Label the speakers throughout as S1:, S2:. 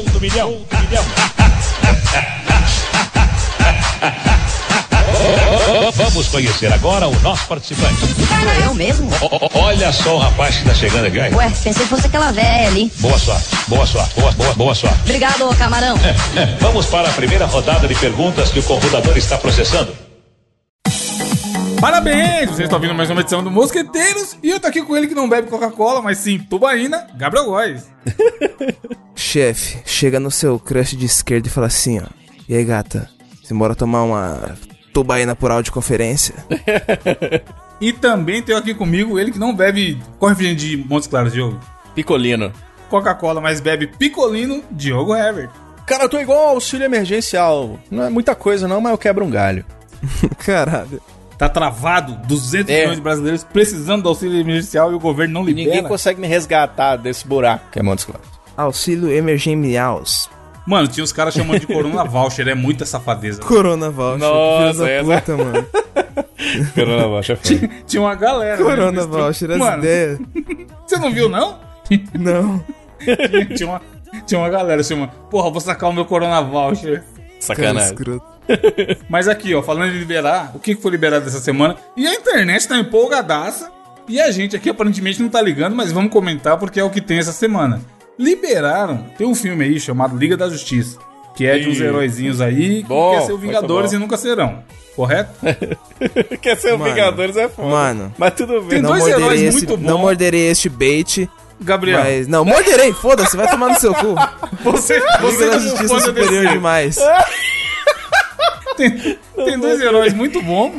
S1: Show do milhão. Do milhão. Vamos conhecer agora o nosso participante.
S2: Sou eu mesmo?
S1: O- o- Olha só o rapaz que tá chegando aqui. aí.
S2: Ué, pensei que fosse aquela velha ali.
S1: Boa sorte, boa sorte, boa, boa, boa sorte.
S2: Obrigado, ô camarão.
S1: É, Vamos para a primeira rodada de perguntas que o computador está processando.
S3: Parabéns! Vocês estão ouvindo mais uma edição do Mosqueteiros e eu tô aqui com ele que não bebe Coca-Cola, mas sim tubaína, Gabriel Góes.
S4: Chefe, chega no seu crush de esquerda e fala assim, ó. E aí, gata? Você bora tomar uma tubaína por audioconferência?
S3: E também tenho aqui comigo ele que não bebe. Qual refrigerante de Montes Claros, Diogo?
S5: Picolino.
S3: Coca-Cola, mas bebe picolino, Diogo Herbert.
S5: Cara, eu tô igual ao auxílio emergencial. Não é muita coisa não, mas eu quebro um galho.
S4: Caralho.
S3: Tá travado, 200
S5: É.
S3: milhões de brasileiros precisando do auxílio emergencial e o governo não libera.
S5: Ninguém consegue me resgatar desse buraco que é Montes Claros.
S4: Auxílio emergencial.
S3: Mano, tinha os caras chamando de Corona Voucher, é muita safadeza.
S4: Corona voucher.
S5: Nossa,
S4: filho da
S5: essa-
S4: puta, mano.
S5: Caramba, chefe.
S3: Tinha uma galera. né,
S4: Corona
S3: truque.
S4: voucher, as ideias.
S3: você não viu, não?
S4: Não.
S3: tinha, uma, tinha uma galera assim, uma, porra, vou sacar o meu Corona Voucher.
S5: Sacanagem.
S3: Mas aqui, ó, falando de liberar, o que que foi liberado essa semana? E a internet tá empolgadaça. E a gente aqui aparentemente não tá ligando, mas vamos comentar porque é o que tem essa semana. Liberaram, tem um filme aí chamado Liga da Justiça, que é de uns heróizinhos aí que
S5: Bom,
S3: quer ser o Vingadores e nunca serão. Correto?
S5: Quer ser o
S4: Mano,
S5: Vingadores é foda.
S4: mano.
S5: Mas tudo bem.
S3: Tem
S4: Não
S3: dois
S4: morderei,
S3: heróis
S4: esse,
S3: muito
S4: não
S3: bons.
S4: morderei este bait,
S3: Gabriel,
S4: mas... Não, morderei, foda-se, vai tomar no seu cu.
S3: você, você
S4: Liga da Justiça superior
S3: DC,
S4: demais.
S3: tem, tem dois heróis muito bons,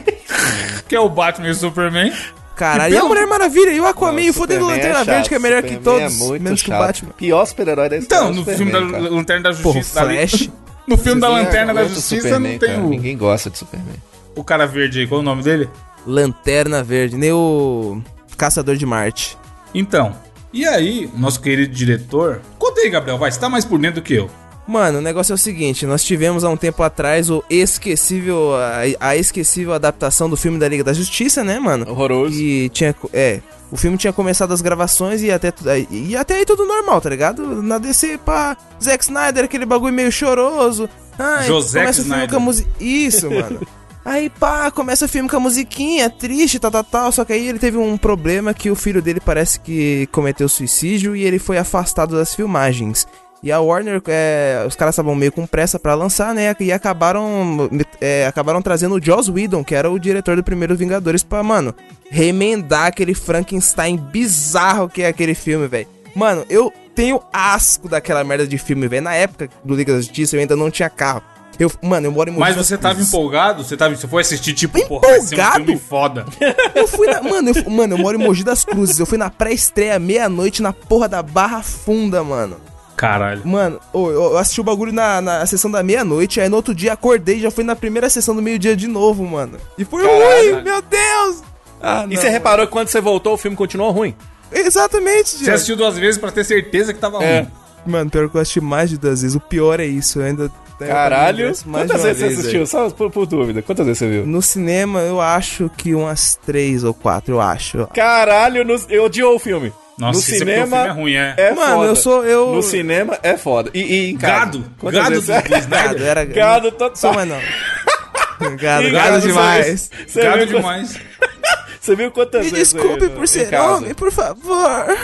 S3: que é o Batman e o Superman.
S4: Caralho,
S3: E
S4: e a Mulher Maravilha, e o Aquaman, e o fodendo
S5: Superman
S4: Lanterna
S5: é
S4: Verde,
S5: chato,
S4: que é melhor que
S5: Superman
S4: todos,
S5: é muito
S4: menos que o
S5: chato.
S4: Batman.
S5: Pior super-herói da história.
S3: Então,
S5: é
S3: no
S5: Superman,
S3: filme da
S5: cara.
S3: Lanterna da Justiça. ali-
S4: Flash.
S3: no filme da Lanterna da Justiça
S5: Superman,
S3: não tem
S5: cara.
S3: o,
S5: Ninguém gosta de Superman.
S3: o cara verde aí. Qual é o nome dele?
S4: Lanterna Verde, nem o Caçador de Marte.
S3: Então, e aí, nosso querido diretor... Conta aí, Gabriel, vai, você tá mais por dentro do que eu.
S4: Mano, o negócio é o seguinte, nós tivemos há um tempo atrás o esquecível, a, a esquecível adaptação do filme da Liga da Justiça, né, mano?
S5: Horroroso.
S4: E tinha, é, o filme tinha começado as gravações e até, e até aí tudo normal, tá ligado? Na DC, pá, Zack Snyder, aquele bagulho meio choroso. Ai,
S3: José
S4: começa o filme
S3: Snyder.
S4: com a música. Isso, mano. Aí, pá, começa o filme com a musiquinha, triste, tal, tal, tal. Só que aí ele teve um problema que o filho dele parece que cometeu suicídio e ele foi afastado das filmagens. E a Warner, é, os caras estavam meio com pressa pra lançar, né? E acabaram, é, acabaram trazendo o Joss Whedon, que era o diretor do primeiro Vingadores, pra, mano, remendar aquele Frankenstein bizarro que é aquele filme, velho. Mano, eu tenho asco daquela merda de filme, velho. Na época do Liga da Justiça, eu ainda não tinha carro. Eu, mano, eu moro em Mogi
S3: Mas você tava empolgado? Você, tava, você foi assistir, tipo, porra, vai ser um
S4: Empolgado?
S3: filme foda.
S4: Eu fui na. Mano eu, mano, eu moro em Mogi das Cruzes. Eu fui na pré-estreia meia-noite na porra da Barra Funda, mano.
S3: Caralho.
S4: Mano, eu assisti o bagulho na, na sessão da meia-noite, aí no outro dia acordei e já fui na primeira sessão do meio-dia de novo, mano. E foi
S5: Caralho.
S4: ruim, meu Deus! Ah,
S5: E você reparou que quando você voltou, o filme continuou ruim?
S4: Exatamente,
S3: Você
S4: gente.
S3: assistiu duas vezes pra ter certeza que tava
S5: É.
S3: ruim.
S4: Mano, pior que eu assisti mais de duas vezes. O pior é isso, eu ainda.
S5: Caralho. Quantas vezes você
S4: vez,
S5: assistiu? Só por, por dúvida. Quantas vezes você viu?
S4: No cinema, eu acho que umas três ou quatro, eu acho.
S5: Caralho, no, eu odiou o filme.
S3: Nossa,
S5: no
S3: é
S5: cinema
S3: filme é ruim, é.
S5: é
S4: Mano,
S5: foda.
S4: eu sou- eu-
S5: No cinema é foda. E, e em casa?
S3: Gado.
S5: Quantas
S3: Gado
S5: vezes
S3: do.
S4: Gado, era.
S5: Gado total.
S4: Sou mais não. Gado,
S5: Em
S4: gado
S5: casa,
S4: demais.
S5: Você,
S3: Gado
S5: viu,
S3: demais.
S5: Você viu quantas
S4: Me
S5: vezes?
S4: desculpe
S5: aí,
S4: por ser homem, por favor.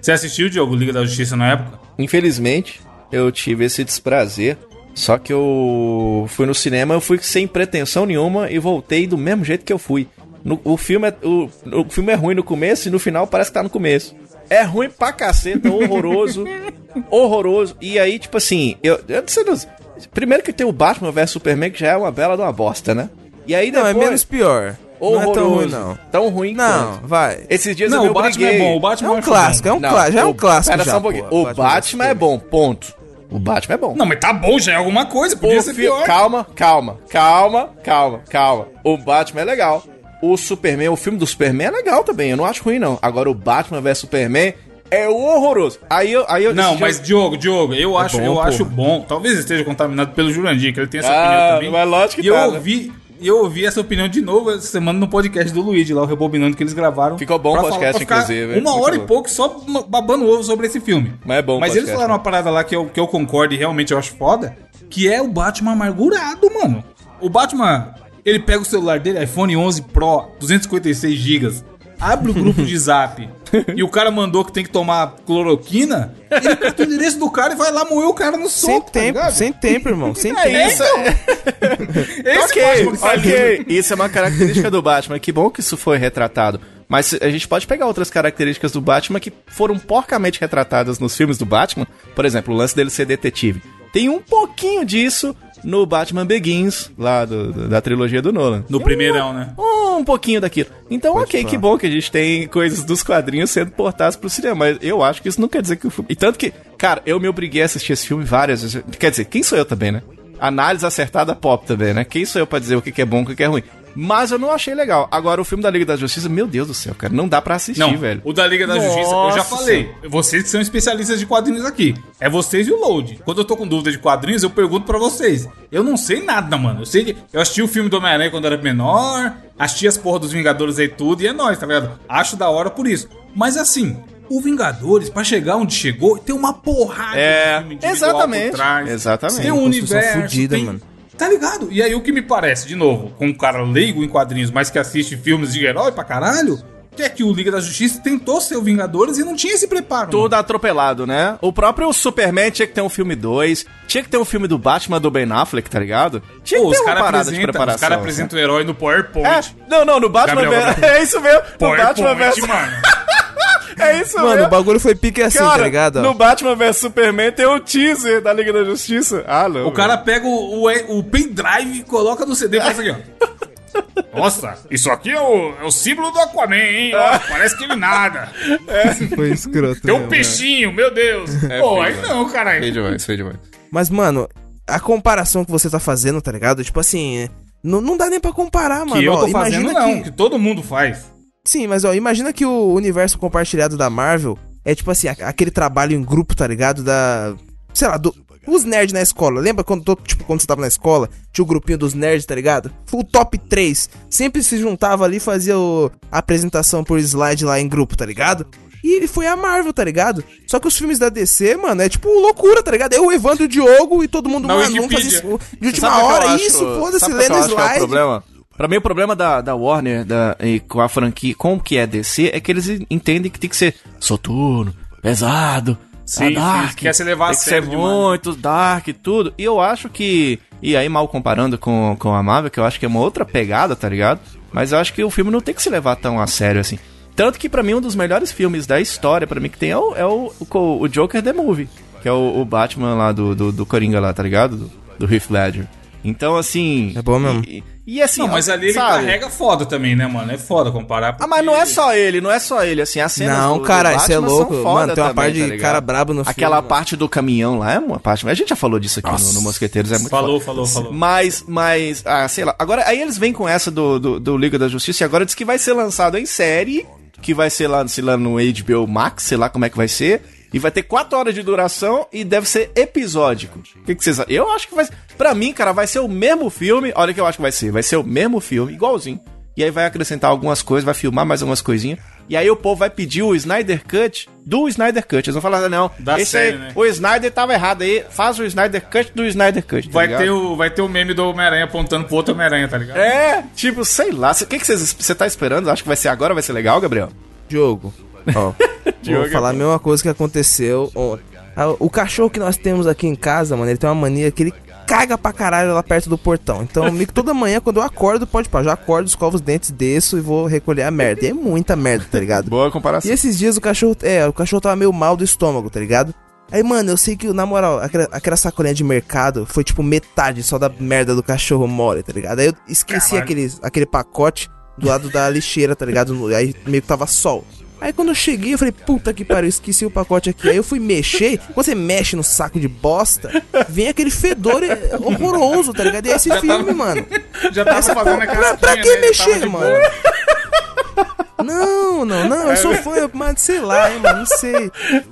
S3: Você assistiu, Diogo, Liga da Justiça na época?
S5: Infelizmente, eu tive esse desprazer. Só que eu fui no cinema, eu fui sem pretensão nenhuma e voltei do mesmo jeito que eu fui. No- o, filme é, o, o filme é ruim no começo e no final parece que tá no começo. É ruim pra caceta, horroroso. horroroso. E aí, tipo assim, eu, eu não sei. não- Primeiro que tem o Batman vs Superman, que já é uma bela de uma bosta, né? E aí
S4: Não,
S5: depois.
S4: é menos pior. Não é tão ruim, não.
S5: Tão ruim
S4: Não,
S5: quanto.
S4: vai.
S5: Esses dias
S3: Não,
S5: eu
S3: o Batman
S5: briguei.
S3: é bom. O
S4: É
S3: Batman eu
S4: um
S3: acho
S4: clássico, é um clássico. Já é um clássico.
S5: Pera
S4: já,
S5: só um pouquinho.
S4: pô,
S5: O Batman é bom, ponto. O Batman é bom.
S3: Não, mas tá bom, já é alguma coisa. Podia
S5: O
S3: ser
S5: fi-
S3: pior.
S5: Calma, calma, calma, calma, calma. O Batman é legal. O Superman, o filme do Superman é legal também. Eu não acho ruim, não. Agora o Batman vs Superman é horroroso. Aí eu. Aí eu
S3: Não, mas
S5: dia-
S3: Diogo, Diogo, eu acho,
S5: bom,
S3: eu
S5: porra.
S3: acho bom. Talvez esteja contaminado pelo Jurandir, que ele tem essa
S5: Ah,
S3: opinião também.
S5: mas lógico que
S3: e
S5: tá,
S3: eu
S5: né?
S3: ouvi, E eu ouvi essa opinião de novo essa semana no podcast do Luigi, lá, o Rebobinando, que eles gravaram.
S5: Ficou bom o podcast,
S3: ficar
S5: inclusive,
S3: Uma hora
S5: bom.
S3: e pouco só babando ovo sobre esse filme.
S5: Mas é bom
S3: Mas eles
S5: podcast,
S3: falaram
S5: né?
S3: uma parada lá que eu, que eu concordo e realmente eu acho foda, que é o Batman amargurado, mano. O Batman, ele pega o celular dele, iPhone 11 Pro, 256 GB, abre o grupo de zap e o cara mandou que tem que tomar cloroquina, ele pega o endereço do cara e vai lá moer o cara no
S4: Sem
S3: soco, tá
S4: tempo,
S3: ligado?
S4: sem tempo, irmão. Sem
S5: É
S4: tempo.
S5: isso,
S3: Esse
S5: ok,
S3: Batman que tá ali.
S5: ok. Isso é uma característica do Batman. Que bom que isso foi retratado. Mas a gente pode pegar outras características do Batman que foram porcamente retratadas nos filmes do Batman. Por exemplo, o lance dele ser detetive. Tem um pouquinho disso no Batman Begins, lá do- do- da trilogia do Nolan.
S3: No primeirão, né?
S5: Um pouquinho daquilo. Então, ok,
S4: falar.
S5: que bom que a gente tem coisas dos quadrinhos sendo portadas pro cinema. Mas eu acho que isso não quer dizer que o filme. E tanto que, cara, eu me obriguei a assistir esse filme várias vezes. Quer dizer, quem sou eu também, né? Análise acertada pop também, né? Quem sou eu pra dizer o que é bom e o que que é ruim? Mas eu não achei legal. Agora, o filme da Liga da Justiça, meu Deus do céu, cara, não dá pra assistir,
S3: Não,
S5: velho.
S3: o da Liga da Justiça, eu já
S5: Nossa
S3: falei. Vocês que são especialistas de quadrinhos aqui. É vocês e o Load. Quando eu tô com dúvida de quadrinhos, eu pergunto pra vocês. Eu não sei nada, mano. Eu sei que. Eu assisti o filme do Homem-Aranha quando era menor, assisti as porra dos Vingadores aí tudo, e é nóis, tá ligado? Acho da hora por isso. Mas assim. O Vingadores, pra chegar onde chegou, tem uma porrada
S5: É,
S3: de filme
S5: exatamente,
S3: por trás.
S5: exatamente.
S3: Tem um universo.
S4: fudida,
S3: tem-
S4: mano.
S3: Tá ligado? E aí o que me parece, de novo, com um cara leigo em quadrinhos, mas que assiste filmes de herói pra caralho, que é que o Liga da Justiça tentou ser o Vingadores e não tinha esse preparo.
S5: Todo atropelado, né? O próprio Superman tinha que ter um filme 2, tinha que ter um filme do Batman do Ben Affleck, tá ligado? Tinha
S3: Pô,
S5: que
S3: os
S5: ter uma
S3: caras
S5: parada de preparação.
S3: os cara apresentam o herói no PowerPoint.
S5: É, não, não, no Batman
S3: Gabriel.
S5: É isso mesmo. No Batman
S3: PowerPoint, mano.
S5: É isso
S4: Mano,
S5: mesmo.
S4: o bagulho foi pique assim,
S5: Cara,
S4: tá ligado? ó?
S5: no Batman vs Superman tem o teaser da Liga da Justiça. Ah, não.
S3: O cara pega o, o, o pendrive e coloca no CD e faz aqui, ó. Nossa, isso aqui é o, é o símbolo do Aquaman, hein? Ó, parece que ele nada.
S4: Foi escroto.
S3: Tem um
S4: mesmo.
S3: peixinho, meu Deus.
S5: É
S3: Pô, aí
S5: mano.
S3: não, caralho.
S5: Feio demais, feio demais.
S4: Mas, mano, a comparação que você tá fazendo, tá ligado? Tipo assim, não, não dá nem pra comparar, mano.
S3: Que eu
S4: Ó,
S3: tô fazendo,
S4: imagina
S3: não.
S4: que...
S3: Que todo mundo faz.
S4: Sim, mas ó, imagina que o universo compartilhado da Marvel é tipo assim, aquele trabalho em grupo, tá ligado? Da. Sei lá, do. Os nerds na escola. Lembra quando, to- tipo, quando você tava na escola? Tinha o grupinho dos nerds, tá ligado? O top 3. Sempre se juntava ali e fazia o- a apresentação por slide lá em grupo, tá ligado? E ele foi a Marvel, tá ligado? Só que os filmes da DC, mano, é tipo loucura, tá ligado? Eu, o Evandro e o Diogo e todo mundo,
S3: Na
S4: mano, vamos fazer
S3: Wikipedia.
S4: isso de última hora.
S5: acho-
S4: Isso, foda-se, lendo
S5: que é o
S4: slide.
S5: problema? Pra mim, o problema da, da Warner da, e com a franquia, com o que é DC, é que eles entendem que tem que ser soturno, pesado,
S3: Sim,
S5: ah,
S3: sim, quer se levar a
S5: tem que
S3: sério
S5: ser muito dark e tudo. E eu acho que. E aí, mal comparando com, com a Marvel, que eu acho que é uma outra pegada, tá ligado? Mas eu acho que o filme não tem que se levar tão a sério assim. Tanto que pra mim um dos melhores filmes da história, pra mim, que tem é o, é o, o, o Joker The Movie. Que é o, o Batman lá do, do, do Coringa lá, tá ligado? Do, do Heath Ledger. Então, assim...
S4: É bom mesmo.
S5: E, e assim...
S3: Não, mas ali ele
S5: sabe?
S3: carrega foda também, né, mano? É foda comparar.
S5: Ah, mas não é só ele, não é só ele, assim, as cenas
S4: Não,
S5: do-
S4: cara, isso é louco. Mano, tem uma
S5: também,
S4: parte de
S5: tá ligado?
S4: cara brabo no filme,
S5: Aquela
S4: mano.
S5: parte do caminhão lá é uma parte... A gente já falou disso aqui no, no Mosqueteiros, é muito
S3: Falou,
S5: foda.
S3: falou, falou.
S5: Mas, mas, ah, sei lá. Agora, aí eles vêm com essa do, do, do Liga da Justiça e agora diz que vai ser lançado em série, que vai ser lá, sei lá, no HBO Max, sei lá como é que vai ser. E vai ter 4 horas de duração e deve ser episódico. O que, que vocês acham? Eu acho que vai Pra mim, cara, vai ser o mesmo filme. Olha o que eu acho que vai ser. Vai ser o mesmo filme, igualzinho. E aí vai acrescentar algumas coisas, vai filmar mais algumas coisinhas. E aí o povo vai pedir o Snyder Cut do Snyder Cut. Eles vão falar, não,
S3: Da
S5: esse
S3: série,
S5: aí,
S3: né?
S5: o Snyder tava errado aí. Faz o Snyder Cut do Snyder Cut. tá
S3: Vai
S5: ligado?
S3: ter, o, vai ter o meme do Homem-Aranha apontando pro outro Homem-Aranha, tá ligado?
S5: É, tipo, sei lá. O que que vocês- você tá esperando? Acho que vai ser agora, vai ser legal, Gabriel?
S4: Diogo, ó, vou falar a mesma coisa que aconteceu ontem. O cachorro que nós temos aqui em casa, mano, ele tem uma mania que ele caga pra caralho lá perto do portão. Então, meio que toda manhã, quando eu acordo, pode pá, já acordo, escovo os dentes, desço e vou recolher a merda. E é muita merda, tá ligado?
S5: Boa
S4: E
S5: comparação.
S4: esses dias o cachorro, é, o cachorro tava meio mal do estômago, tá ligado? Aí, mano, eu sei que, na moral, aquela, aquela sacolinha de mercado foi tipo metade só da merda do cachorro mole, tá ligado? Aí eu esqueci aquele, aquele pacote do lado da lixeira, tá ligado? No- Aí meio que tava sol. Aí quando eu cheguei, eu falei, puta que pariu, esqueci o pacote aqui. Aí eu fui mexer, quando você mexe no saco de bosta, vem aquele fedor é, horroroso, tá ligado? E é esse filme, mano.
S3: Já tava
S4: Essa
S3: fazendo
S4: porra-
S3: a
S4: pra, pra que
S3: né? Tava
S4: mexer, mano? Não, não, não, eu sou fã, mas sei lá, hein, mano, não sei.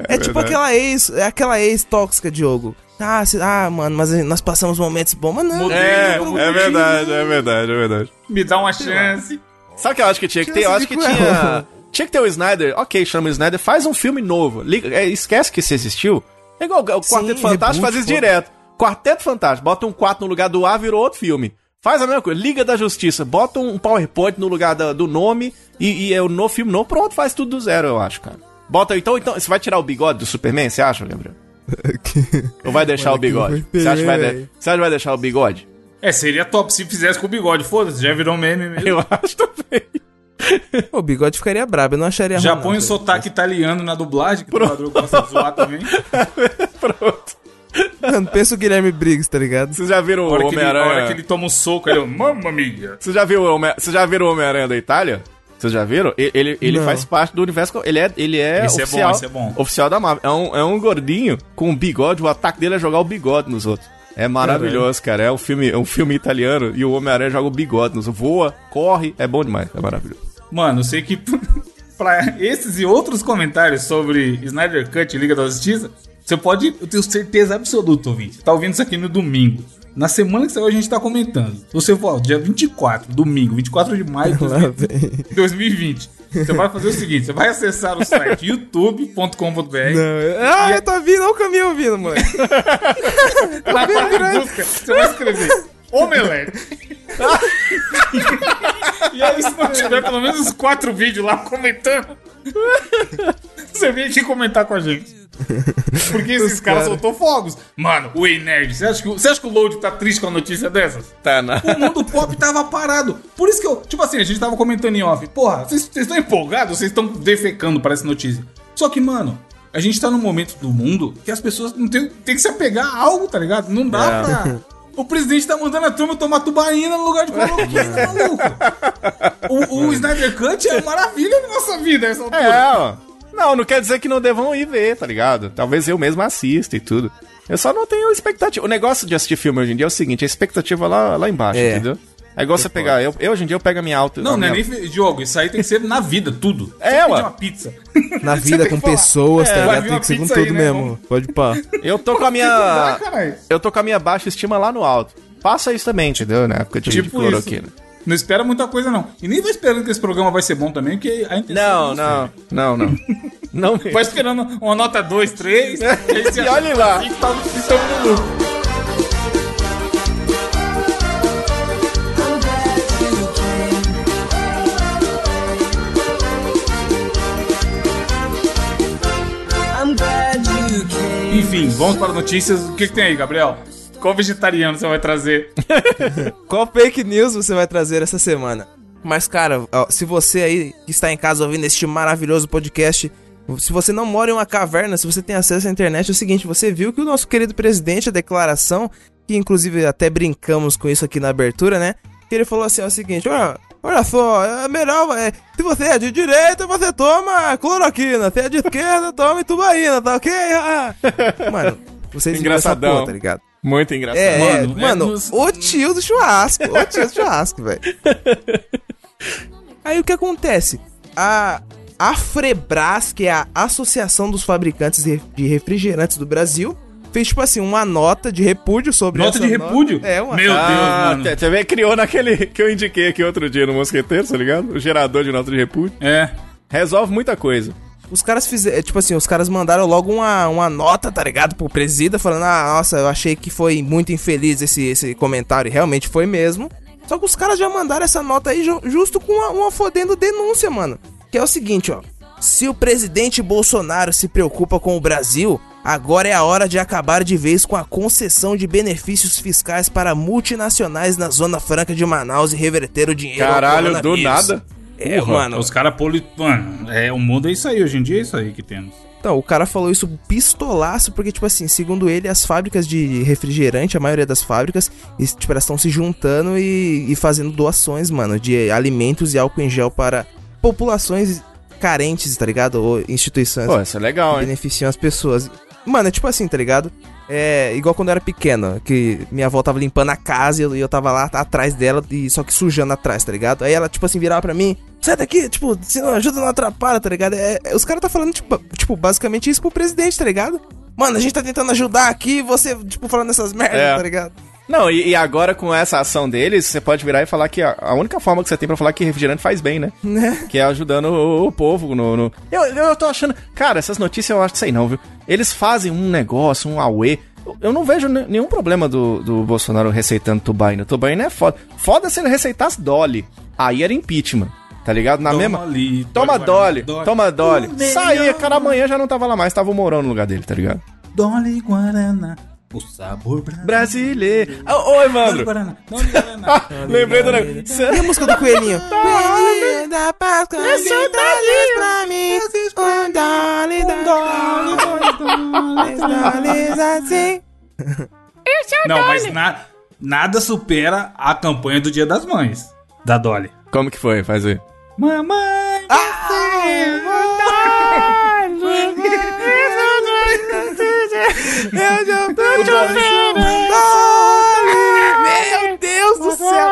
S4: É, tipo aquela ex, é aquela ex tóxica, Diogo. Ah, cê- ah, mano, mas nós passamos momentos bons, mas não.
S5: É,
S3: eu
S5: é verdade, é verdade, é verdade.
S3: Me dá uma chance.
S5: Sabe o que eu acho que tinha que ter? Eu acho que tinha. Tinha que ter o Snyder. Ok, chama o Snyder, faz um filme novo. Liga- é, esquece que isso existiu. É igual o Quarteto
S4: Sim,
S5: Fantástico faz isso
S4: pô.
S5: direto. Quarteto Fantástico, bota um 4 no lugar do A, virou outro filme. Faz a mesma coisa. Liga da Justiça, bota um PowerPoint no lugar da- do nome e, e é o novo filme novo. Pronto, faz tudo do zero, eu acho, cara. Bota então, então. Você vai tirar o bigode do Superman, você acha, Gabriel? Ou vai deixar
S4: Mano,
S5: o bigode? Você acha que vai, de... você acha que vai deixar o bigode?
S3: É, seria top se fizesse com o bigode. Foda-se, já virou meme mesmo.
S5: Eu acho também.
S4: O bigode ficaria brabo, eu não acharia
S3: Já
S4: ruim,
S3: põe o sotaque italiano na dublagem, que o Padrão gosta de zoar também.
S5: Pronto.
S4: Mano, pensa o Guilherme Briggs, tá ligado?
S5: Vocês já viram o
S3: hora, que ele, a hora
S5: Homem-Aranha?
S3: que ele toma um soco, ele... Mamma mia.
S5: Você já viu o Homem- Você já viram o Homem-Aranha da Itália? Vocês já viram? Ele, ele, faz parte do universo. Ele é, ele é
S3: Esse é
S5: oficial.
S3: bom, esse é bom.
S5: Oficial da Marvel. É um, é um gordinho com um bigode. O ataque dele é jogar o bigode nos outros. É maravilhoso, cara. É um filme, é um filme italiano e o Homem-Aranha joga o bigode nos outros. Voa, corre. É bom demais. É maravilhoso.
S3: Mano, eu sei que pra esses e outros comentários sobre Snyder Cut e Liga da Justiça, você pode, eu tenho certeza absoluta, ouvinte. Tá ouvindo isso aqui no domingo. Na semana que saiu, a gente tá comentando. Você ó, dia 24, domingo, 24 de maio de
S4: Lá
S3: 2020, 2020. Você vai fazer o seguinte: você vai acessar o site youtube.com.br.
S4: Ah, tá vindo, olha o caminho vindo, moleque.
S3: Na barra de busca, você vai escrever Omelete. E aí, se não tiver pelo menos uns quatro vídeos lá comentando, você vem aqui comentar com a gente. Porque esses caras
S4: cara.
S3: soltou fogos. Mano, o Ei Nerd, você acha, que, o- você acha que o Load tá triste com a notícia dessas?
S5: Tá, na...
S3: O mundo pop tava parado. Por isso que eu, tipo assim, a gente tava comentando em off. Porra, vocês vocês estão empolgados? Vocês estão defecando para essa notícia. Só que, mano, a gente tá num momento do mundo que as pessoas não tem, tem que se apegar a algo, tá ligado? Não dá
S5: É.
S3: pra. O presidente tá mandando a turma tomar tubaína no lugar de cloroquina, maluco. O, o Snyder Cut é maravilha na nossa vida, essa altura.
S5: É, ó. Não, não quer dizer que não devam ir ver, tá ligado? Talvez eu mesmo assista e tudo. Eu só não tenho expectativa. O negócio de assistir filme hoje em dia é o seguinte, a expectativa lá, lá embaixo,
S4: É.
S5: entendeu? É igual você pegar. Eu, eu, hoje em dia eu pego a minha alta.
S3: Não, não é
S5: minha...
S3: nem jogo. Isso aí tem que ser na vida, tudo.
S5: É, ué.
S3: uma pizza.
S4: Na vida, com pessoas,
S3: É,
S4: tá ligado? Tem que ser com
S3: pizza aí,
S4: tudo
S3: né?
S4: mesmo.
S3: Vamos-
S4: Pode pá.
S5: Eu tô com a minha. eu tô com a minha baixa estima lá no alto. Faça isso também, entendeu? Na época de, de
S3: Tipo
S5: cloroquina.
S3: isso. Não espera muita coisa, não. E nem vai esperando que esse programa vai ser bom também, porque a intenção
S5: Não,
S3: é
S5: não, não, não. Não mesmo.
S3: Vai esperando uma nota 2, 3.
S5: E olhe lá.
S3: Estamos no lucro. Enfim, vamos para notícias. O que, que tem aí, Gabriel? Qual vegetariano você vai trazer?
S4: Qual fake news você vai trazer essa semana? Mas, cara, se você aí que está em casa ouvindo este maravilhoso podcast, se você não mora em uma caverna, se você tem acesso à internet, é o seguinte, você viu que o nosso querido presidente, a declaração, que inclusive até brincamos com isso aqui na abertura, né? Que ele falou assim, é o seguinte, olha só, é melhor, é, se você é de direita, você toma cloroquina, se é de esquerda, toma tubaína, tá ok? Mano, vocês
S5: Engraçadão.
S4: porra, tá ligado?
S5: Muito engraçado.
S4: É,
S3: Mano, é
S4: mano
S3: nos-
S4: o tio do churrasco, o tio do churrasco, velho. Aí o que acontece? A a Frebras, que é a Associação dos Fabricantes de Refrigerantes do Brasil, fez tipo assim uma nota de repúdio sobre
S3: Nota
S4: essa
S3: de repúdio?
S4: É, uma
S3: Meu Deus,
S5: Ah,
S3: mano.
S5: você vê, criou naquele que eu indiquei aqui outro dia no Mosqueteiro, tá ligado? O gerador de nota de repúdio.
S3: É.
S5: Resolve muita coisa.
S4: Os caras fizeram, tipo assim, os caras mandaram logo uma, uma nota, tá ligado, pro presida, falando, ah, nossa, eu achei que foi muito infeliz esse, esse comentário, e realmente foi mesmo. Só que os caras já mandaram essa nota aí ju- justo com uma, uma fodendo denúncia, mano. Que é o seguinte, ó. Se o presidente Bolsonaro se preocupa com o Brasil, agora é a hora de acabar de vez com a concessão de benefícios fiscais para multinacionais na Zona Franca de Manaus e reverter o dinheiro.
S5: Caralho, do nada.
S4: É,
S3: Porra,
S4: mano.
S3: Os caras poli... Mano, é, o mundo é isso aí. Hoje em dia é isso aí que temos.
S4: Então, o cara falou isso pistolaço, porque, tipo assim, segundo ele, as fábricas de refrigerante, a maioria das fábricas, tipo, elas estão se juntando e, e fazendo doações, mano, de alimentos e álcool em gel para populações carentes, tá ligado? Ou instituições
S5: Pô, isso é legal,
S4: que
S5: hein?
S4: beneficiam as pessoas. Mano, é tipo assim, tá ligado? É igual quando eu era pequeno, que minha avó tava limpando a casa e eu, e eu tava lá atrás dela, e só que sujando atrás, tá ligado? Aí ela, tipo assim, virava pra mim, sai daqui, tipo, se não ajuda, não atrapalha, tá ligado? É, é- os caras tá falando, tipo, tipo, basicamente isso pro presidente, tá ligado? Mano, a gente tá tentando ajudar aqui e você, tipo, falando essas merdas,
S5: É.
S4: tá ligado?
S5: Não, e, e agora com essa ação deles, você pode virar e falar que a, a única forma que você tem pra falar que refrigerante faz bem, né?
S4: Né?
S5: Que é ajudando o, o povo no. no- Eu, eu tô achando. Cara, essas notícias eu acho que sei não, viu? Eles fazem um negócio, um auê. Eu- não vejo ne- nenhum problema do, do Bolsonaro receitando tubaína. Tubaína é foda. Foda se ele receitasse Dolly. Aí era impeachment. Tá ligado? Na
S3: Toma
S5: mesma.
S3: ali,
S5: Toma
S3: Dolly
S5: Dolly, toma Dolly. Saía, cara, amanhã já não tava lá mais, tava o Mourão no lugar dele, tá ligado?
S3: Dolly Guaraná, o sabor brasileiro.
S5: Ô
S3: Dolly
S5: Evandro.
S3: Guaraná.
S5: Ah, lembrei do negócio.
S4: E a música do coelhinho? Coelhinho da Páscoa, me traz pra mim, um dólar, dois dólares assim.
S3: Não, mas na- nada supera a campanha do Dia das Mães, da Dolly.
S5: Como que foi? Faz aí.
S3: Mamãe,
S4: Eu já tô chovendo, Meu Deus do céu.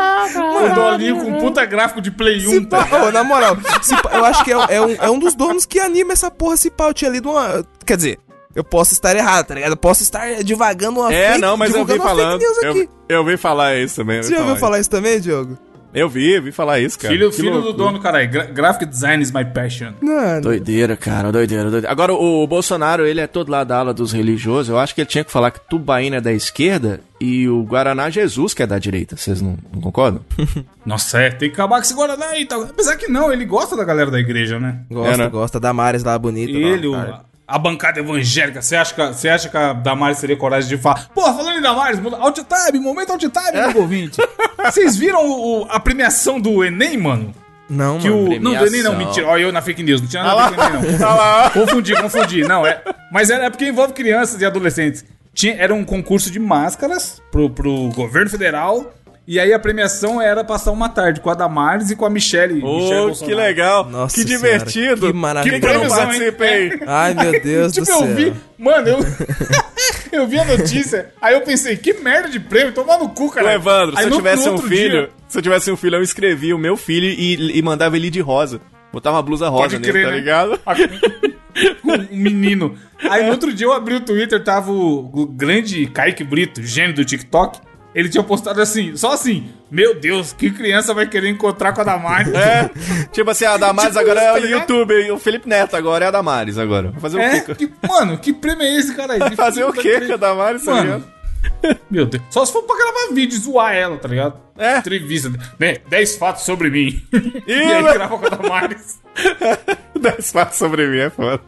S3: o Dolinho com puta gráfico de Play 1,
S4: Se
S3: tá
S4: pá, ô, na moral, pá, eu acho que é, é um, é um dos donos que anima essa porra. Se pá, eu tinha lido uma. Quer dizer, eu posso estar errado, tá ligado? Eu posso estar divagando uma
S5: É,
S4: fake-
S5: não, mas eu vi falando. Eu, eu vi falar isso também.
S4: Você já ouviu falar isso também, Diogo?
S5: Eu vi, vi falar isso, cara.
S3: Filho,
S5: Que
S3: filho do dono, caralho. Gra graphic design is my passion.
S4: Mano.
S5: Doideira, cara, doideira, doideira. Agora, o, o Bolsonaro, ele é todo lá da ala dos religiosos. Eu acho que ele tinha que falar que Tubaína é da esquerda e o Guaraná Jesus que é da direita. Vocês não, não concordam?
S3: Nossa, é, tem que acabar com esse Guaraná aí. Tá? Apesar que não, ele gosta da galera da igreja, né?
S4: Gosta,
S5: É, né?
S4: gosta. Damares lá, bonita.
S3: Ele,
S4: lá.
S3: A bancada evangélica, você acha, que, a- você acha que a Damares teria coragem de falar? Porra, falando em Damares, alt tab, momento alt tab,
S5: É.
S3: meu ouvinte. Vocês viram o- a premiação do Enem, mano?
S4: Não,
S3: Que
S4: mano.
S3: o. Não, do Enem não,
S5: premiação.
S3: mentira. Olha eu na fake news. Não tinha nada a ver com o Enem, não. Confundi, confundi. Não, é. Mas é, é porque envolve crianças e adolescentes. Tinha, era um concurso de máscaras pro, pro governo federal. E aí a premiação era passar uma tarde com a Damares e com a Michelle. Michelle
S5: Ô,
S3: Bolsonaro.
S5: que legal.
S4: Nossa
S5: que
S4: senhora,
S5: divertido.
S4: que maravilha.
S5: Que eu não participei.
S4: Ai, meu Deus do
S3: Tipo,
S4: céu.
S3: eu vi. Mano, eu. eu vi a notícia. Aí eu pensei, que merda de prêmio, tomar no cu,
S5: Ô,
S3: cara.
S5: Evandro,
S3: Aí
S5: se eu tivesse um
S3: outro
S5: filho,
S3: dia-
S5: se eu tivesse um filho, eu escrevia o meu filho e, e mandava ele de rosa. Botava uma blusa rosa
S3: Pode
S5: nele,
S3: crer,
S5: tá
S3: né?
S5: ligado?
S3: um menino. Aí no outro dia eu abri o Twitter, tava o, o grande Kaique Brito, gênio do TikTok. Ele tinha postado assim, só assim, meu Deus, que criança vai querer encontrar com a Damares?
S5: É, tipo assim, a Damares
S3: Tipo
S5: agora
S3: isso,
S5: é
S3: tá
S5: o
S3: ligado?
S5: youtuber, o Felipe Neto agora é a Damares agora. Vai fazer o
S3: É,
S5: quê?
S3: que, mano, que prêmio é esse, cara?
S5: Vai fazer o quê com a Damares, tá
S3: Mano,
S5: ligado?
S3: meu Deus. Só se for pra gravar vídeo e zoar ela, tá ligado?
S5: É.
S3: Entrevista, né? 10 fatos sobre mim. e aí
S5: né?
S3: grava com a Damares.
S5: 10 fatos sobre mim, é foda.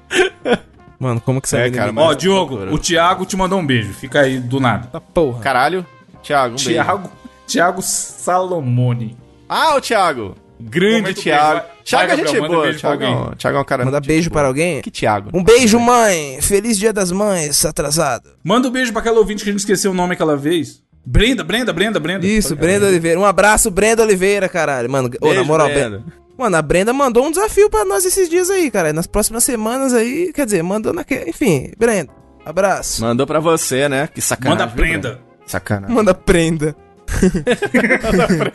S4: Mano, como que você
S5: É,
S4: vai
S5: cara,
S3: Ó, Diogo, o Thiago te mandou um beijo. Fica aí do nada.
S4: essa porra?
S5: Caralho. Thiago, um beijo.
S3: Thiago, Thiago Salomone.
S5: Ah, o Thiago. Grande
S3: Comenta o
S5: Thiago.
S3: beijo.
S5: Thiago
S3: Vai,
S5: é gente boa.
S3: beijo
S5: Thiago, é um-. Thiago é um cara
S4: Manda beijo
S5: gente
S4: para
S5: boa.
S4: alguém?
S5: Que Thiago?
S4: Um beijo, mãe! Feliz dia das mães, atrasado.
S3: Manda um beijo pra aquela ouvinte que a gente esqueceu o nome aquela vez. Brenda, Brenda, Brenda, Brenda.
S4: Isso, Brenda Oliveira. Um abraço, Brenda Oliveira, caralho. Mano, ô, na
S5: Beijo,
S4: moral,
S5: Brenda.
S4: Brenda. Mano, a Brenda mandou um desafio pra nós esses dias aí, cara. Nas próximas semanas aí, quer dizer, mandou naquele. Enfim, Brenda, abraço.
S5: Mandou pra você, né? Que sacanagem.
S3: Manda
S5: viu,
S3: prenda.
S5: Brenda? Sacanagem.
S4: Manda prenda.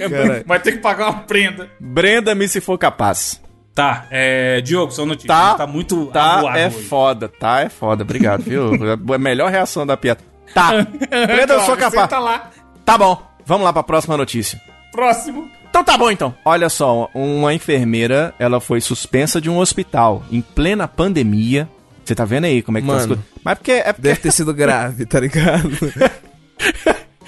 S4: Caralho.
S3: Vai ter que pagar uma prenda.
S5: Brenda-me se for capaz.
S3: Tá, é. Diogo, só notícia.
S5: Tá,
S3: tá muito
S5: Tá, é
S3: hoje.
S5: foda, tá, é foda. Obrigado, viu? a melhor reação da piada. Tá, Brenda, eu sou capaz.
S3: Senta lá.
S5: Tá bom, vamos lá pra próxima notícia.
S3: Próximo.
S5: Então tá bom, então. Olha só, uma enfermeira, ela foi suspensa de um hospital em plena pandemia. Você tá vendo aí como é que tá as
S4: Mano.
S5: coisas? Mas porque é porque
S4: Deve ter sido grave, tá ligado?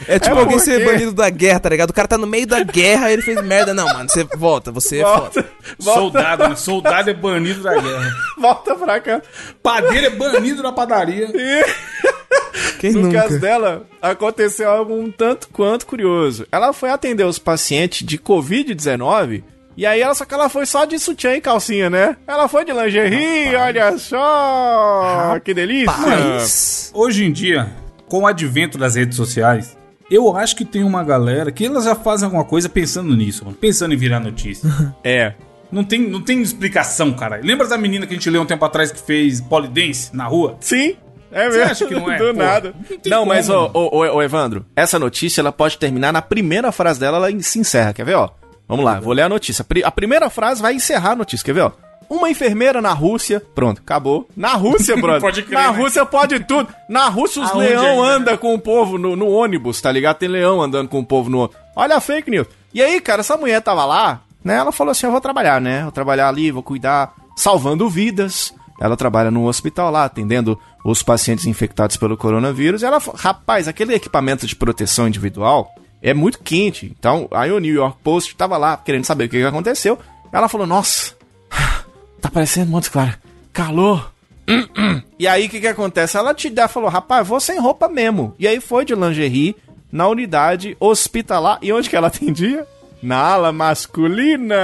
S4: É tipo
S5: É
S4: alguém ser banido da guerra, tá ligado? O cara tá no meio da guerra e ele fez merda. Não, mano, você volta, você é foda.
S5: volta, volta,
S3: Soldado, né? Soldado é banido da guerra.
S5: volta pra cá.
S3: Padeiro é banido da padaria.
S4: Quem
S5: No
S4: nunca?
S5: caso dela, aconteceu algo um tanto quanto curioso. Ela foi atender os pacientes de Covid-19 e aí ela só que ela foi só de sutiã e calcinha, né? Ela foi de lingerie, olha só! Que delícia!
S4: Mas...
S3: Hoje em dia, com o advento das redes sociais, eu acho que tem uma galera que elas já fazem alguma coisa pensando nisso, mano. Pensando em virar notícia.
S5: É.
S3: Não tem, não tem explicação, cara. Lembra da menina que a gente leu um tempo atrás que fez polidense na rua?
S5: Sim. É
S3: Você
S5: mesmo.
S3: acha que não é?
S5: Do
S3: Pô,
S5: nada.
S3: não
S5: Não, mas, ô, ô, Evandro, essa notícia ela pode terminar na primeira frase dela, ela se encerra. Quer ver, ó? Vamos lá, vou ler a notícia. A primeira frase vai encerrar a notícia, quer ver, ó? Uma enfermeira na Rússia. Pronto, acabou. Na Rússia, brother.
S3: Pode crer,
S5: na
S3: né?
S5: Rússia pode tudo. Na Rússia os
S3: Aonde
S5: leão
S3: ainda, né?
S5: anda com o povo no, no ônibus, tá ligado? Tem leão andando com o povo no ônibus. Olha a fake news. E aí, cara, essa mulher tava lá, né? Ela falou assim: eu vou trabalhar, né? Vou trabalhar ali, vou cuidar, salvando vidas. Ela trabalha no hospital lá, atendendo os pacientes infectados pelo coronavírus. E ela falou: rapaz, aquele equipamento de proteção individual é muito quente. Então, aí o New York Post tava lá querendo saber o que, que aconteceu. Ela falou: nossa, tá parecendo Montes Claros. Calor. Hum, hum. E aí, o que que acontece? Ela te dá, falou, rapaz, vou sem roupa mesmo. E aí foi de lingerie na unidade hospitalar. E onde que ela atendia? Na ala masculina.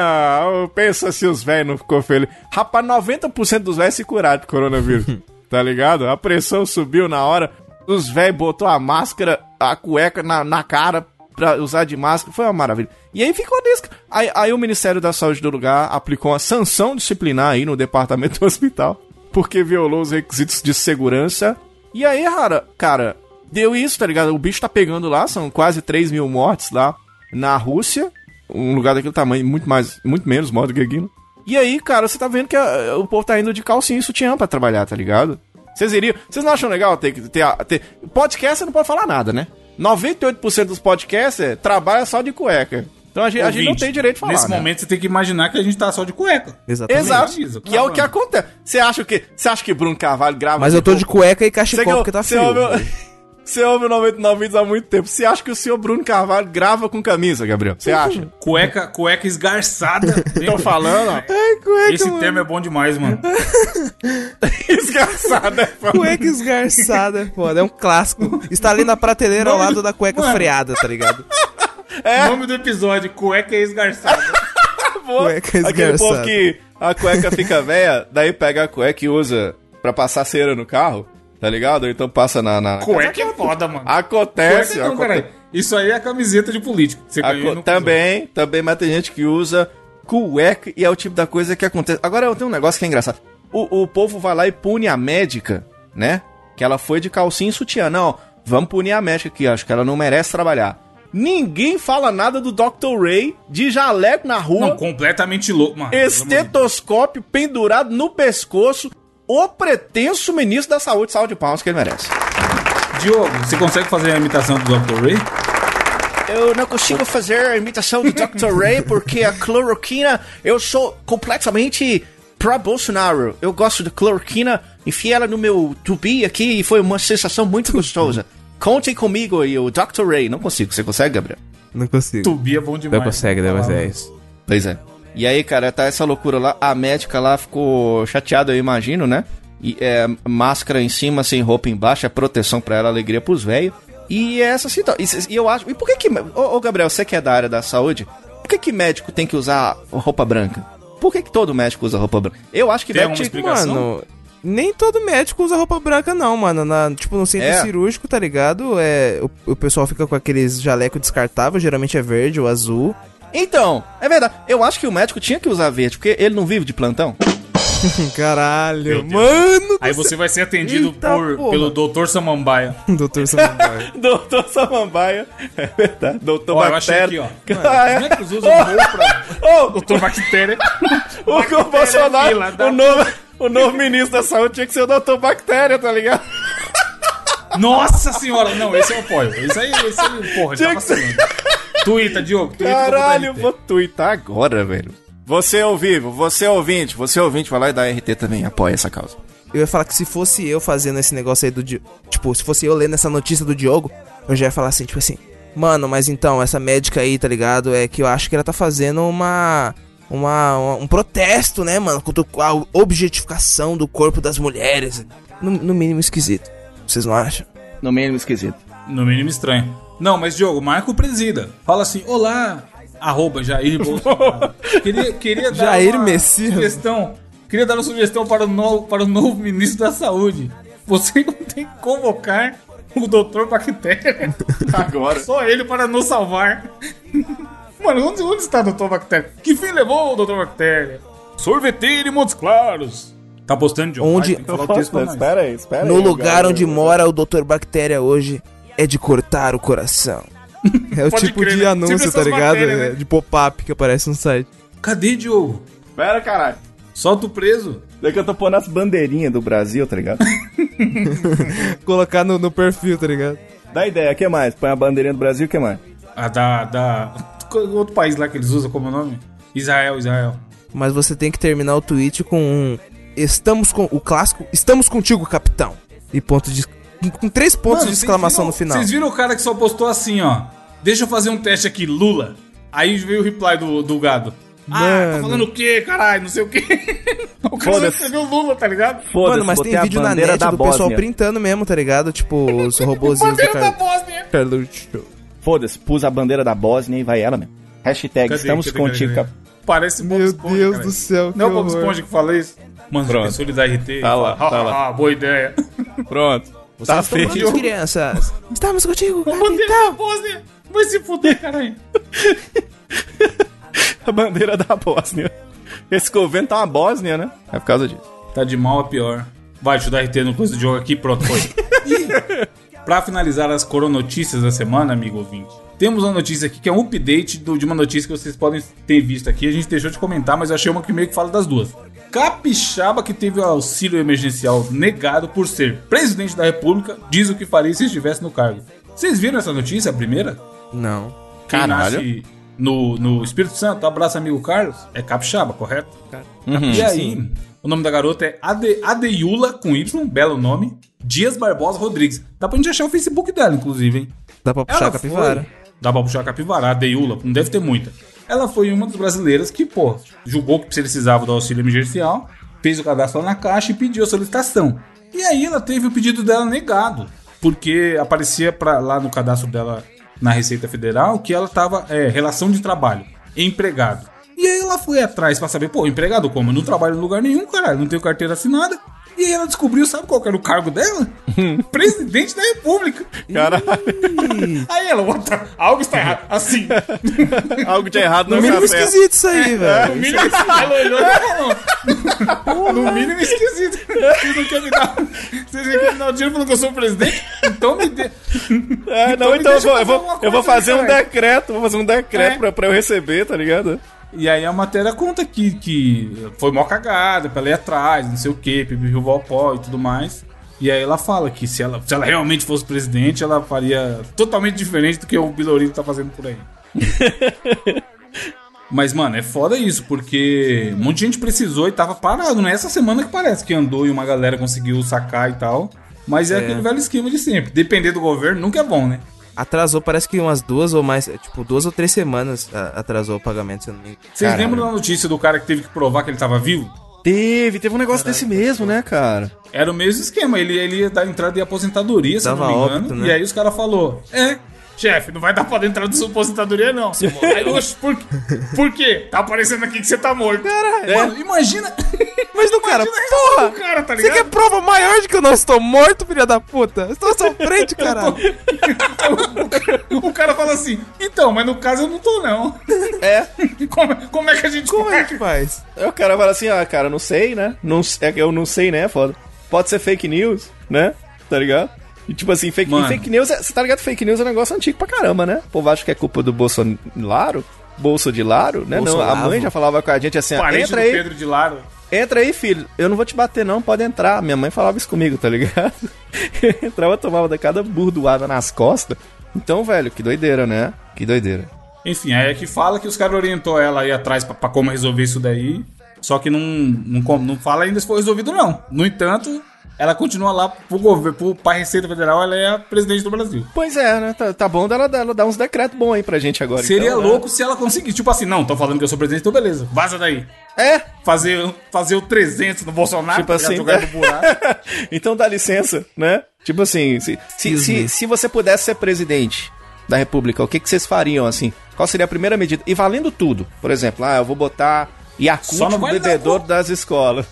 S5: Oh, pensa se os velhos não ficou felizes. Rapaz, 90% dos velhos se curaram de coronavírus. tá ligado? A pressão subiu na hora. Os velhos botou a máscara, a cueca na, na cara pra usar de máscara. Foi uma maravilha. E aí ficou nisso. Aí, aí o Ministério da Saúde do lugar aplicou uma sanção disciplinar aí no departamento do hospital. Porque violou os requisitos de segurança. E aí, cara, cara, deu isso, tá ligado? O bicho tá pegando lá, são quase 3 mil mortes lá na Rússia. Um lugar daquele tamanho, muito mais, muito menos morte do que aqui. né? E aí, cara, você tá vendo que a- o povo tá indo de calcinha e sutiã pra trabalhar, tá ligado? Vocês iriam. Vocês não acham legal ter que ter, a- ter. Podcast você não pode falar nada, né? 98% dos podcasts é, trabalha só de cueca. Então a gente, a gente não tem direito de falar.
S3: Nesse
S5: né?
S3: momento você tem que imaginar que a gente tá só de cueca.
S4: Exatamente.
S5: Exato.
S3: Isso,
S5: que é o que acontece. Você acha que você acha que Bruno Carvalho grava
S4: Mas eu tô de cueca e cachecol
S5: que-
S4: porque tá frio.
S5: ouve- Você ouve o 99 vídeos há muito tempo. Você acha que o senhor Bruno Carvalho grava com camisa, Gabriel? Você acha?
S3: Cueca, cueca esgarçada.
S5: Tô falando, ó.
S4: Ai, cueca,
S3: Esse
S4: mano.
S3: termo é bom demais, mano.
S5: Desgraçado, é foda.
S4: Cueca esgarçada é foda, é um clássico. Está ali na prateleira ao lado da cueca
S3: Mano.
S4: freada, tá ligado?
S5: É.
S3: Nome do episódio, cueca esgarçada.
S4: Cueca
S5: Aquele povo
S4: esgarçada.
S5: que a cueca fica velha, daí pega a cueca e usa pra passar cera no carro, tá ligado? Então passa na... na...
S3: Cueca é foda, mano.
S5: Acontece,
S3: Cueca
S5: acontece.
S3: caralho. Isso aí é a camiseta de político. Você
S5: A
S3: ganhou
S5: co-
S3: no
S5: também, também, mas tem gente que usa cueca e é o tipo da coisa que acontece. Agora eu tenho um negócio que é engraçado. O, o povo vai lá e pune a médica, né? Que ela foi de calcinha e sutiã. Não, vamos punir a médica aqui, acho que ela não merece trabalhar. Ninguém fala nada do Dr. Ray de jaleco na rua,
S3: Não, completamente louco, mano.
S5: Estetoscópio pendurado no pescoço, o pretenso ministro da saúde, saúde de palmas que ele merece.
S3: Diogo, você consegue fazer a imitação do Dr. Ray?
S5: Eu não consigo fazer a imitação do Dr. Ray porque a cloroquina, eu sou completamente pró-Bolsonaro. Eu gosto da cloroquina, enfiei ela no meu tubi aqui e foi uma sensação muito gostosa. Contem comigo aí, o Dr. Ray. Não consigo, você consegue, Gabriel?
S4: Não consigo.
S3: Tubi é bom demais.
S4: Não consegue, né? Mas é isso.
S5: Pois é. E aí, cara, tá essa loucura lá. A médica lá ficou chateada, eu imagino, né? E é, máscara em cima, sem roupa embaixo, é proteção pra ela, alegria pros velhos. E é essa situação. E, e eu acho. E por que que. Ô, ô, Gabriel, você que é da área da saúde, por que que médico tem que usar roupa branca? Por que que todo médico usa roupa branca? Eu acho que
S3: Tem
S5: tinha que-
S3: explicação?
S4: Mano, nem todo médico usa roupa branca, não, mano. Na, tipo, no centro
S5: É.
S4: cirúrgico, tá ligado? É, o, o pessoal fica com aqueles jaleco descartável, geralmente é verde ou azul.
S5: Então, é verdade. Eu acho que o médico tinha que usar verde, porque ele não vive de plantão.
S4: Caralho, mano!
S3: Aí você vai ser atendido
S4: Eita
S3: por,
S4: porra.
S3: pelo Dr. Samambaia.
S4: Doutor Samambaia.
S5: Doutor Samambaia. É verdade.
S3: Ó, eu achei
S5: Bactéria.
S3: aqui, ó. Como é que os usam roupa?
S5: Ô,
S3: Doutor Bactéria.
S5: O, o Bolsonaro,
S3: fila da
S5: o novo, o novo ministro da saúde tinha que ser o doutor Bactéria, tá ligado?
S3: Nossa senhora. Não, esse eu apoio. Esse aí, esse aí, porra, já vacilando. Tuita, Diogo. Dar
S5: Caralho, vou tuitar agora, velho. Você ao vivo, você ouvinte, você ouvinte, vai lá e dá RT também, apoia essa causa.
S4: Eu ia falar que se fosse eu fazendo esse negócio aí do Diogo. Tipo, se fosse eu lendo essa notícia do Diogo, eu já ia falar assim, tipo assim. Mano, mas então, essa médica aí, tá ligado? É que eu acho que ela tá fazendo uma. Uma, uma- um protesto, né, mano? Contra a objetificação do corpo das mulheres. No, no mínimo esquisito. Vocês não acham?
S5: No mínimo esquisito.
S3: No mínimo estranho. Não, mas Diogo, marca o presida. Fala assim, olá, arroba Jair Bolsonaro. queria, queria dar
S4: Jair
S3: uma
S4: Messias.
S3: sugestão. Queria dar uma sugestão para o, novo, para o novo ministro da saúde. Você não tem que convocar o doutor Bactéria.
S5: Agora.
S3: Só ele para nos salvar. Mano, onde, onde está o doutor Bactéria? Que fim levou o doutor Bactéria? Sorveteiro em Montes Claros. Tá postando de
S4: Onde-
S3: nós.
S5: aí, espera
S4: No lugar onde mora o Dr. Bactéria hoje é de cortar o coração. É o
S3: Pode
S4: tipo
S3: crer,
S4: de
S3: né?
S4: anúncio,
S3: Tipo
S4: tá ligado?
S3: matérias, né?
S4: É, De pop-up que aparece no site.
S3: Cadê, Diogo?
S5: Pera, caralho.
S3: Solta o preso.
S5: Daí que eu tô pondo as bandeirinhas do Brasil, tá ligado?
S4: Colocar no, no perfil, tá ligado?
S5: Dá ideia, o que mais? Põe a bandeirinha do Brasil, o que mais?
S3: A da, da. Outro país lá que eles usam como nome? Israel, Israel.
S4: Mas você tem que terminar o tweet com um. Estamos com. O clássico. Estamos contigo, capitão. E ponto de. Com três pontos
S3: Mano,
S4: de exclamação
S3: viram-
S4: no final.
S3: Vocês viram o cara que só postou assim, ó. Deixa eu fazer um teste aqui, Lula. Aí veio o reply do, do gado. Ah, tá
S4: Mano.
S3: falando o quê, caralho? Não sei o quê. o cara só escreveu Lula, tá ligado?
S5: Foda-se,
S4: Mano, mas tem vídeo na
S5: bandeira
S4: net
S5: da
S4: do pessoal
S5: Bósnia.
S4: printando mesmo, tá ligado? Tipo, os robozinhos do
S3: Bandeira da. Bósnia.
S5: Foda-se, pus a bandeira da Bósnia e vai ela mesmo. Hashtag
S3: Cadê?
S5: estamos
S3: Cadê?
S5: contigo,
S3: Cadê? Parece Bob
S4: Meu
S3: Esponja,
S4: Deus
S3: cara.
S4: do céu, que
S3: Não é o Bob
S4: horror.
S3: Esponja que fala isso? Mano,
S5: Pronto.
S3: pensou ele da RT.
S5: Tá lá,
S3: fala,
S5: tá lá.
S3: "Ah, ah, boa ideia.
S5: Pronto. Tá
S4: Vocês estão prontos, crianças? Estamos contigo,
S3: Bandeira da. Bósnia. Vai se fuder, caralho.
S5: A bandeira da Bósnia. Esse governo tá uma Bósnia, né? É por causa disso.
S3: Tá de mal a pior. Vai, deixa eu dar RT no coisa de jogo aqui, pronto, foi. E, pra finalizar as coronotícias da semana, amigo ouvinte, temos uma notícia aqui que é um update do- de uma notícia que vocês podem ter visto aqui. A gente deixou de comentar, mas eu achei uma que meio que fala das duas. Capixaba que teve o auxílio emergencial negado por ser presidente da república, diz o que faria se estivesse no cargo. Vocês viram essa notícia, a primeira?
S4: Não.
S3: Quem
S5: Caralho.
S3: nasce no, no Espírito Santo, abraço amigo Carlos, é Capixaba, correto?
S5: Uhum.
S3: E aí, o nome da garota é Ade, Adeiula, com Y, belo nome, Dias Barbosa Rodrigues. Dá pra gente achar o Facebook dela, inclusive, hein?
S4: Dá pra puxar a
S3: foi-
S4: capivara.
S3: Dá pra puxar capivara, a Adeiula, não deve ter muita. Ela foi uma das brasileiras que, pô, julgou que precisava do auxílio emergencial, fez o cadastro lá na caixa e pediu a solicitação. E aí ela teve o pedido dela negado, porque aparecia pra, lá no cadastro dela na Receita Federal que ela tava, é, relação de trabalho, empregado. E aí ela foi atrás pra saber, pô, empregado como? Eu não trabalho em lugar nenhum, caralho, não tenho carteira assinada. E aí ela descobriu, sabe qual que era o cargo dela? Presidente da República.
S5: Caralho.
S3: Aí ela, the- algo está errado. Assim,
S5: Algo de errado
S4: No
S5: não
S4: mínimo
S5: certo.
S4: esquisito isso aí,
S3: no
S4: velho.
S3: mínimo, ela olhou e falou. No mínimo esquisito. Vocês não querem me dar, vocês não querem me dar o dinheiro falando que eu sou presidente? Então me dê.
S5: É, não,
S3: me
S5: então eu vou, eu vou, eu fazer um decreto, vou fazer um decreto
S3: É.
S5: pra, pra eu receber, tá ligado?
S3: E aí a matéria conta que, que foi mó cagada pra ela ir atrás, não sei o que, pipiu pó e tudo mais. E aí ela fala que se ela, se ela realmente fosse presidente, ela faria totalmente diferente do que o Bilorino tá fazendo por aí. Mas, mano, é foda isso, porque um monte de gente precisou e tava parado, não é essa semana que parece que andou e uma galera conseguiu sacar e tal. Mas é, aquele velho esquema de sempre. Depender do governo nunca é bom, né?
S4: Atrasou, parece que umas duas ou mais, tipo, duas ou três semanas atrasou o pagamento, se eu não me engano.
S3: Vocês
S5: Caralho.
S3: lembram da notícia do cara que teve que provar que ele tava vivo?
S5: Teve, teve um negócio desse mesmo, né, cara?
S3: Era o mesmo esquema, ele, ele ia dar entrada de aposentadoria, se não me engano.
S4: óbito, né?
S3: E aí os caras falaram: É, chefe, não vai dar pra entrada de sua aposentadoria, não. aí, oxe, por, por quê? Tá aparecendo aqui que você tá morto.
S4: Caralho.
S3: Mano, imagina.
S4: Mas do cara, porra!
S3: do cara, tá
S4: Você quer prova maior de que eu não estou morto, filha da puta? Estou à sua frente, caralho.
S3: o cara fala assim: Então, mas no caso eu não tô, não.
S5: É.
S3: Como, como é que a gente
S4: Como é que faz?
S5: Aí o cara fala assim, ah, cara, não sei, né? Não, é que eu não sei, né? Foda. Pode ser fake news, né? Tá ligado? E tipo assim, fake, e fake news, é- você tá ligado? Fake news é um negócio antigo pra caramba, né? O povo acha que é culpa do Bolsonaro, Bolso de Laro, né? Não, a mãe já falava com a gente assim,
S3: Parente
S5: entra
S3: do
S5: aí,
S3: Pedro de Lara.
S5: entra aí, filho. Eu não vou te bater não, pode entrar. Minha mãe falava isso comigo, tá ligado? Entrava, tomava da cada burdoada nas costas. Então, velho, que doideira, né? Que doideira.
S3: Enfim, aí é que fala que os caras orientou ela aí atrás pra, pra como resolver isso daí. Só que não, não, não fala ainda se foi resolvido, não. No entanto, ela continua lá pro governo, pro, pra Receita Federal, ela é a presidente do Brasil.
S5: Pois é, né? Tá, tá bom dela, dela dar uns decretos bons aí pra gente agora.
S3: Seria
S5: então, né?
S3: louco se ela conseguisse. Tipo assim, não, tô falando que eu sou presidente, então beleza, vaza daí.
S5: É,
S3: Fazer, fazer o 300 no Bolsonaro,
S5: Tipo
S3: tá
S5: assim, né?
S3: buraco.
S5: então dá licença, né? Tipo assim, se, se, se, se você pudesse ser presidente da república, o que, que vocês fariam, assim? Qual seria a primeira medida? E valendo tudo. Por exemplo, ah, eu vou botar Yakult no
S3: vale cu.
S5: das escolas.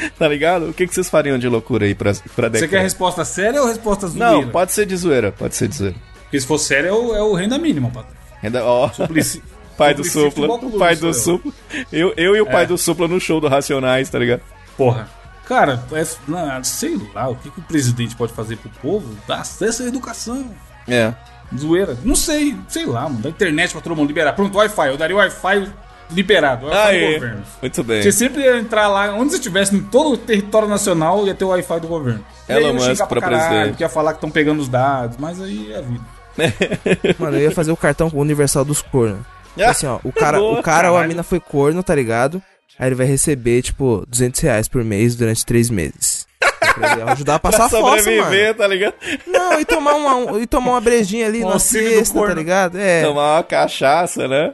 S5: tá ligado? O que, que vocês fariam de loucura aí pra, pra
S3: Você quer resposta séria ou resposta zoeira?
S5: Não, pode ser de zoeira, pode ser de zoeira.
S3: Porque se for séria, é o, é o renda mínima, patrão.
S5: Ainda, ó,
S3: Suplicy-
S5: pai do Supla, pai do
S3: eu.
S5: Supla. Eu, eu e o pai
S3: É.
S5: do Supla no show do Racionais, tá ligado?
S3: Porra. Cara, é, não, sei lá, o que, que o presidente pode fazer pro povo? Dar acesso à educação.
S5: É.
S3: Zoeira. Não sei, sei lá, mano. Da internet pra todo mundo liberar. Pronto, Wi-Fi. Eu daria Wi-Fi liberado. Wi-Fi do
S5: Aí,
S3: governo.
S5: muito bem.
S3: Você sempre ia entrar lá, onde você estivesse, em todo o território nacional, ia ter o Wi-Fi do governo. E
S5: Elon
S3: ia
S5: Musk pra
S3: caralho,
S5: presidente.
S3: Que ia falar que estão pegando os dados, mas aí é a vida.
S4: Mano, eu ia fazer o cartão universal dos cornos. Tipo assim, ó, o cara,
S5: Boa,
S4: o cara ou a mina foi corno, tá ligado? Aí ele vai receber, tipo, 200 reais por mês durante três meses. Pra ele ajudar a passar a
S5: Pra
S4: fossa, mano.
S5: sobreviver, tá ligado?
S4: Não, e tomar uma, um- e tomar uma brejinha ali
S3: Um
S4: na sexta, tá ligado? É,
S5: Tomar uma cachaça, né?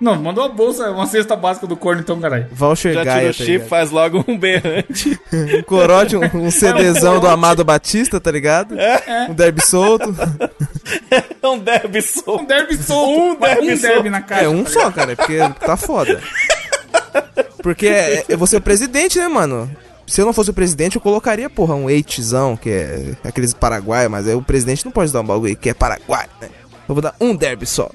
S3: Não, mandou uma bolsa, uma cesta básica do corno, então, caralho.
S4: voucher
S5: Já tira
S4: Gaia,
S5: o
S4: tá
S5: chip,
S4: ligado?
S5: faz logo um berrante.
S4: Um corote, um, um CDzão do Amado Batista, tá ligado? Um derby solto.
S5: É um derby solto.
S3: Um derby solto.
S5: Um derby
S3: um
S5: solto.
S3: derby na caixa.
S4: É um
S3: tá
S4: só, cara, porque tá foda. Porque é, é você é o presidente, né, mano? Se eu não fosse o presidente, eu colocaria, porra, um eightzão, que é aqueles paraguai, mas aí o presidente não pode dar um bagulho que é paraguai, né? Eu vou dar um derby só.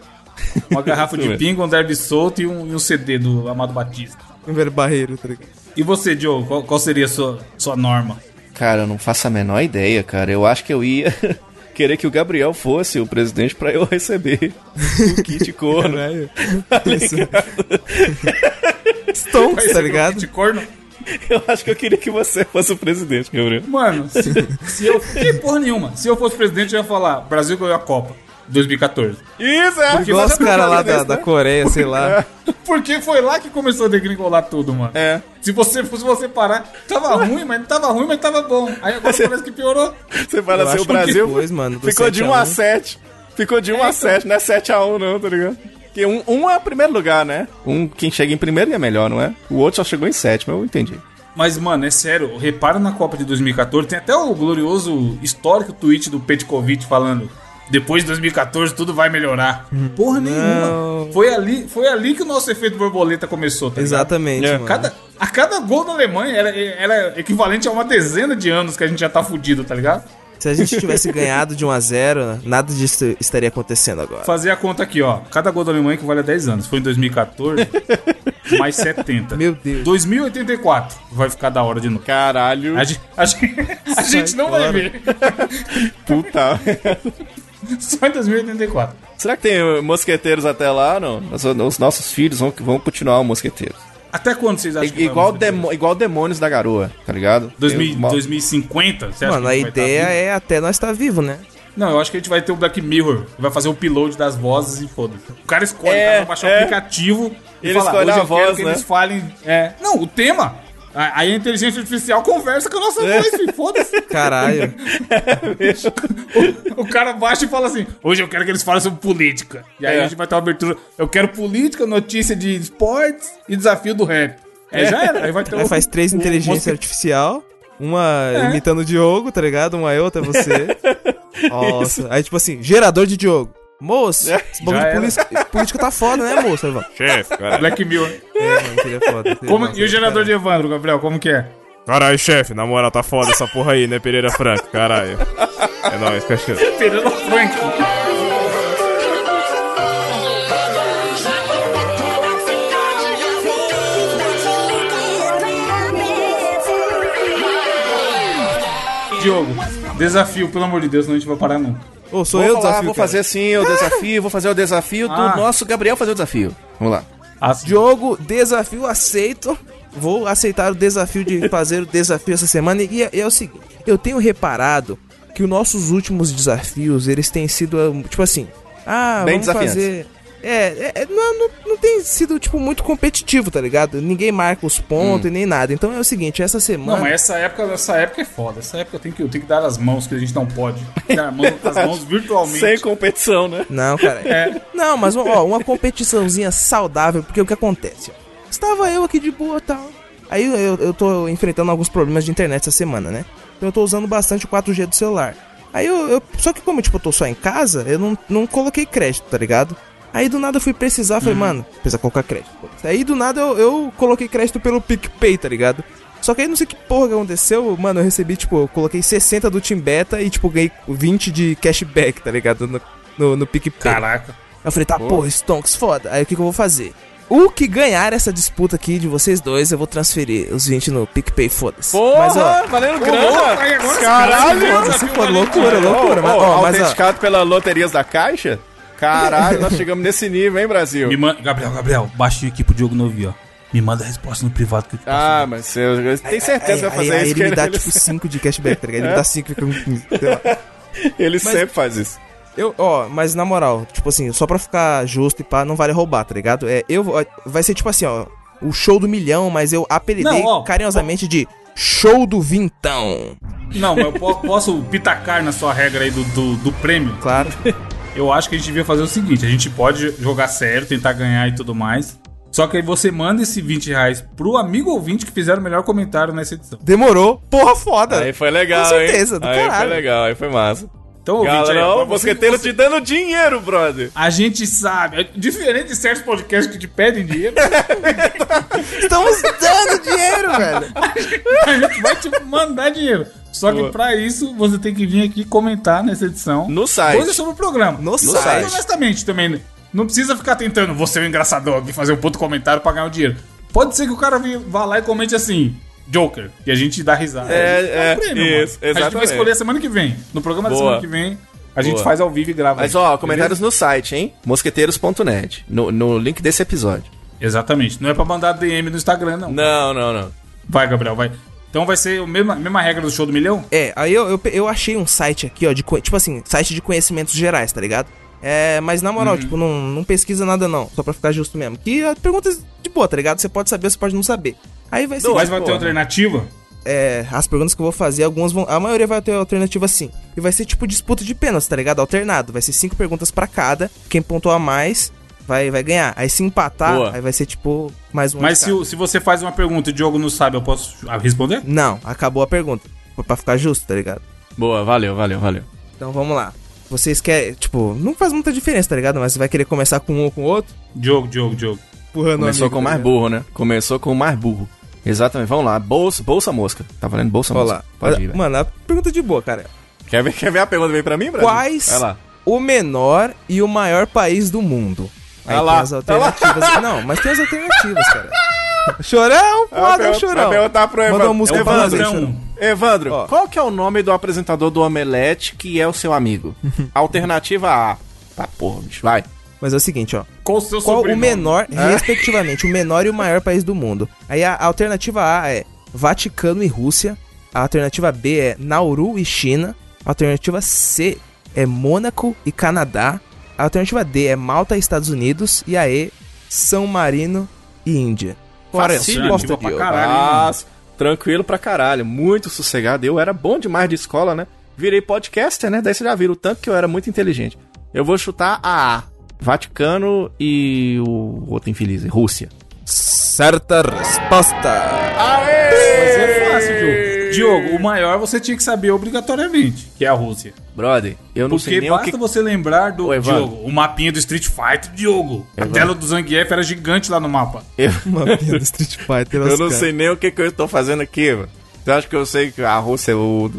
S3: Uma garrafa de pinga, um derby solto e um, e um CD do Amado Batista.
S4: Um velho barreiro, tá ligado?
S3: E você, Diogo, qual, qual seria a sua, sua norma?
S5: Cara, eu não faço a menor ideia, cara. Eu acho que eu ia querer que o Gabriel fosse o presidente pra eu receber o kit corno.
S4: Caralho.
S5: Tá?
S4: Stonks, tá ligado?
S3: De corno?
S5: Eu acho que eu queria que você fosse o presidente, Gabriel.
S3: Mano, se, se eu. Que porra nenhuma. Se eu fosse presidente, eu ia falar: Brasil ganhou a Copa 2014.
S5: Isso, é.
S4: Igual os caras lá da, da Coreia, sei lá.
S3: Porque foi lá que começou a degringolar tudo, mano.
S5: É.
S3: Se você fosse você parar, tava ruim, mas não tava ruim, mas tava bom. Aí agora parece que piorou.
S5: Você fala assim, o Brasil
S4: depois, mano,
S5: ficou de
S4: 7 a
S5: 1 a
S4: 1.
S5: 7. Ficou de 1 a 7, não é 7 a 1 não, tá ligado? Porque um, um é o primeiro lugar, né? Um, quem chega em primeiro é melhor, não é? O outro só chegou em sétimo, eu entendi.
S3: Mas, mano, é sério, repara na Copa de 2014, tem até o glorioso histórico tweet do Petkovic falando. Depois de 2014 tudo vai melhorar. Porra nenhuma. Foi ali, foi ali que o nosso efeito borboleta começou, tá ligado?
S4: Exatamente,
S5: É.
S4: mano.
S3: Cada, a cada gol da Alemanha era, era equivalente a uma dezena de anos que a gente já tá fudido, tá ligado?
S4: Se a gente tivesse ganhado de 1 a 0 nada disso estaria acontecendo agora.
S3: Fazer a conta aqui, ó. Cada gol da Alemanha equivale a 10 anos. Foi em 2014, mais 70.
S4: Meu Deus.
S3: 2084 vai ficar da hora de novo.
S5: Caralho,
S3: A gente, a gente, a gente não vai ver.
S5: puta.
S3: Só em 2084.
S5: Será que tem uh, mosqueteiros até lá, não? Os, os nossos filhos vão, vão continuar o mosqueteiro.
S3: Até quando vocês acham
S5: I-
S3: que vai
S5: igual, demo, igual demônios da garoa, tá ligado?
S3: 2000
S5: Eu- mo-
S3: 2050? Você acha
S4: Mano,
S3: que
S4: a
S3: tá
S4: ideia
S3: vivo?
S4: é até nós estar vivo, né?
S3: Não, eu acho que a gente vai ter o Black Mirror. que Vai fazer o upload das vozes e foda-se. O cara escolhe,
S5: É,
S3: o cara vai baixar
S5: é.
S3: o aplicativo e
S5: Ele
S3: fala,
S5: escolhe
S3: hoje
S5: a
S3: eu quero
S5: voz,
S3: que
S5: né?
S3: eles falem... É, não, o tema. Aí a inteligência artificial conversa com a nossa
S5: É.
S3: voz, foda-se.
S4: Caralho.
S3: O cara baixa e fala assim: hoje eu quero que eles falem sobre política. E aí
S5: É.
S3: a gente vai ter uma abertura. Eu quero política, notícia de esportes e desafio do rap. É, já era. Aí vai ter o-
S4: faz três
S3: o
S4: inteligência
S3: mosque-
S4: artificial. Uma
S3: É.
S4: imitando o Diogo, tá ligado? Uma é outra é você. Nossa. Aí, tipo assim, gerador de Diogo. Moço,
S5: É,
S4: esse bagulho de política, política tá foda, né, moço?
S6: Chefe, cara.
S3: Black Mirror.
S4: É, mano, que ele é foda.
S3: Como- e o gerador de Evandro, Gabriel, como que é?
S6: Caralho, chefe, na moral, tá foda essa porra aí, né, Pereira Franco? Caralho. É nóis, cachorro.
S3: Fernando Frank. Diogo, desafio, pelo amor de Deus, senão a gente vai parar nunca.
S4: Ô, sou
S5: Vou
S4: eu
S5: falar,
S4: desafio,
S5: vou
S4: cara.
S5: fazer assim o desafio, vou fazer o desafio do
S3: Ah.
S5: nosso Gabriel fazer o desafio. Vamos lá.
S3: As-
S4: Diogo, desafio aceito. Vou aceitar o desafio de fazer o desafio essa semana. E é, é o seguinte: eu tenho reparado que os nossos últimos desafios eles têm sido, tipo assim, ah,
S5: Bem
S4: vamos fazer. É, é, é, não, não, não tem sido, tipo, muito competitivo, tá ligado? Ninguém marca os pontos e nem nada. Então é o seguinte: essa semana.
S3: Não, mas essa época, essa época é foda. Essa época tem que, tem que dar as mãos, que a gente não pode. Dar mão- as mãos virtualmente.
S5: Sem competição, né?
S4: Não, cara.
S3: É.
S4: Não, mas ó, uma competiçãozinha saudável, porque o que acontece? ó, Estava eu aqui de boa e tal. Aí eu, eu tô enfrentando alguns problemas de internet essa semana, né? Então eu tô usando bastante o 4G do celular. Aí eu, eu- Só que como tipo, eu tô só em casa, eu não, não coloquei crédito, tá ligado? Aí do nada eu fui precisar, falei, mano, precisa colocar crédito. Aí do nada eu, eu coloquei crédito pelo PicPay, tá ligado? Só que aí não sei que porra que aconteceu, mano, eu recebi, tipo, eu coloquei 60 do Team Beta e, tipo, ganhei 20 de cashback, tá ligado? No, no, no PicPay.
S3: Caraca.
S4: Aí eu falei, tá, porra, Stonks, foda. Aí o que, que eu vou fazer? O que ganhar essa disputa aqui de vocês dois, eu vou transferir os 20 no PicPay, foda-se.
S5: Porra,
S4: Mas, ó,
S5: valendo grana. Caralho.
S4: foda-se, foda, loucura, loucura. mas,
S5: Ô,
S4: ó, mas, ó,
S5: pela Loterias da Caixa? Caralho, nós chegamos nesse nível, hein, Brasil?
S3: Me manda, Gabriel, Gabriel, baixinho aqui pro Diogo Novi, ó. Me manda a resposta no privado que eu te passo.
S5: Ah, mas você eu tenho certeza que vai fazer
S4: aí, aí
S5: isso.
S4: ele me
S5: que
S4: dá
S5: ele,
S4: tipo 5 de cashback, tá ligado? Ele me dá 5 e fica com 15. sei lá.
S5: ele sempre faz isso.
S4: Eu, ó, mas na moral, tipo assim, só pra ficar justo e pá, não vale roubar, tá ligado? É, eu vou- vai ser tipo assim, ó, o show do milhão, mas eu apelidei
S3: Não, ó,
S4: carinhosamente de show do vintão.
S3: Não, mas eu po- posso pitacar na sua regra aí do, do, do prêmio?
S4: Claro.
S3: Eu acho que a gente devia fazer o seguinte: a gente pode jogar sério, tentar ganhar e tudo mais. Só que aí você manda esse 20 reais pro amigo ouvinte que fizer o melhor comentário nessa edição.
S4: Demorou. Porra, foda.
S5: Aí foi legal,
S4: Com certeza,
S5: hein?
S4: do
S5: aí foi
S4: caralho.
S5: legal, aí foi massa.
S3: Então, ouvinte, aí,
S5: Galera,
S3: ó,
S5: ó, o
S3: você-
S5: mosqueteiro
S3: você-
S5: te dando dinheiro, brother.
S3: A gente sabe, é diferente de certos podcasts que te pedem dinheiro,
S4: Estamos dando dinheiro, velho.
S3: a gente vai te mandar dinheiro. Só que
S5: Boa.
S3: pra isso, você tem que vir aqui comentar nessa edição.
S5: No site.
S3: Coisas sobre o programa.
S4: No
S3: Site.
S4: site.
S3: Honestamente, também, não precisa ficar tentando, você é o engraçadão, aqui fazer um puto comentário pra ganhar o dinheiro. Pode ser que o cara vá lá e comente assim, Joker, e a gente dá risada.
S5: É,
S3: um
S5: é,
S3: mano.
S5: isso,
S3: A gente vai escolher semana que vem. No programa da
S5: Boa.
S3: semana que vem, a gente
S5: Boa.
S3: faz ao vivo e grava.
S5: Mas
S3: aí.
S5: ó,
S3: Beleza?
S5: comentários no site, hein? Mosqueteiros.net. No, no link desse episódio.
S3: Exatamente. Não é pra mandar DM no Instagram, não.
S5: Não, não, não.
S3: Vai, Gabriel, vai. Então vai ser a mesma, mesma regra do show do milhão?
S4: É, aí eu, eu, eu achei um site aqui, ó, de, tipo assim, site de conhecimentos gerais, tá ligado? É, mas na moral, tipo, não, não pesquisa nada não, só pra ficar justo mesmo. Que é perguntas de boa, tá ligado? Você pode saber, você pode não saber. Aí vai ser,
S3: Mas vai ter alternativa?
S4: é, as perguntas que eu vou fazer, algumas vão, a maioria vai ter alternativa sim. E vai ser tipo disputa de pênaltis, tá ligado? Alternado, vai ser cinco perguntas pra cada, quem pontuar mais vai, vai ganhar. Aí se empatar,
S5: Boa.
S4: aí vai ser tipo mais um
S3: Mas se, o- se você faz uma pergunta e o Diogo não sabe, eu posso ah, responder?
S4: Não, acabou a pergunta. Pra- Pra ficar justo, tá ligado?
S5: Boa, valeu, valeu, valeu.
S4: Então vamos lá. Vocês querem, tipo, não faz muita diferença, tá ligado? Mas você vai querer começar com um ou com o outro?
S3: Diogo, Diogo, Diogo.
S4: Empurrando
S5: Começou com o
S4: tá
S5: mais burro, né? Começou com o mais burro. Exatamente, vamos lá. Bolsa, bolsa mosca. Tá valendo bolsa
S4: Olha
S5: mosca?
S4: lá.
S5: Pode
S4: Olha-
S5: ir.
S4: Mano, a pergunta de boa, cara.
S5: Quer ver, quer ver a pergunta veio pra mim, Brasil?
S4: Quais
S5: Vai lá.
S4: o menor e o maior país do mundo? Aí
S5: Ah
S4: tem
S5: lá,
S4: as
S5: tá
S4: alternativas. Não, mas tem as alternativas, cara. Chorão,
S5: Vai
S4: foda,
S5: perguntar-
S4: chorão.
S5: perguntar pro Evandro.
S4: uma música
S3: É o
S4: pra aí, chorão.
S5: Evandro,
S4: Ó.
S5: qual que é o nome do apresentador do Omelete que é o seu amigo? Alternativa A. Tá, porra, bicho, vai.
S4: Mas é o seguinte, ó.
S3: Qual o seu
S4: Qual o
S3: sobrenome?
S4: menor, respectivamente, o menor e o maior país do mundo? Aí a alternativa A é Vaticano e Rússia. A alternativa B é Nauru e China. A alternativa C é Mônaco e Canadá. A alternativa D é Malta e Estados Unidos. E a E, São Marino e Índia. Qual é a resposta?
S5: Nossa, tranquilo pra caralho, muito sossegado. Eu era bom demais de escola, né? Virei podcaster, né? Daí você já viram o tanto que eu era muito inteligente. Eu vou chutar a A. Vaticano e o outro infeliz, Rússia.
S4: Certa resposta.
S3: Mas é fácil, Diogo. Diogo, o maior você tinha que saber obrigatoriamente, que é a Rússia.
S5: Brother, eu não sei
S3: Porque
S5: nem o
S3: basta
S5: que...
S3: você lembrar do
S5: Ô, Evandro.
S3: Diogo, o mapinha do Street Fighter, Diogo. A
S5: Evandro.
S3: tela do Zangief era gigante lá no mapa.
S5: Eu,
S4: Uma piada do Street Fighter.
S5: eu não sei nem o que, que eu tô fazendo aqui, mano. Você acha que eu sei que a Rússia é o...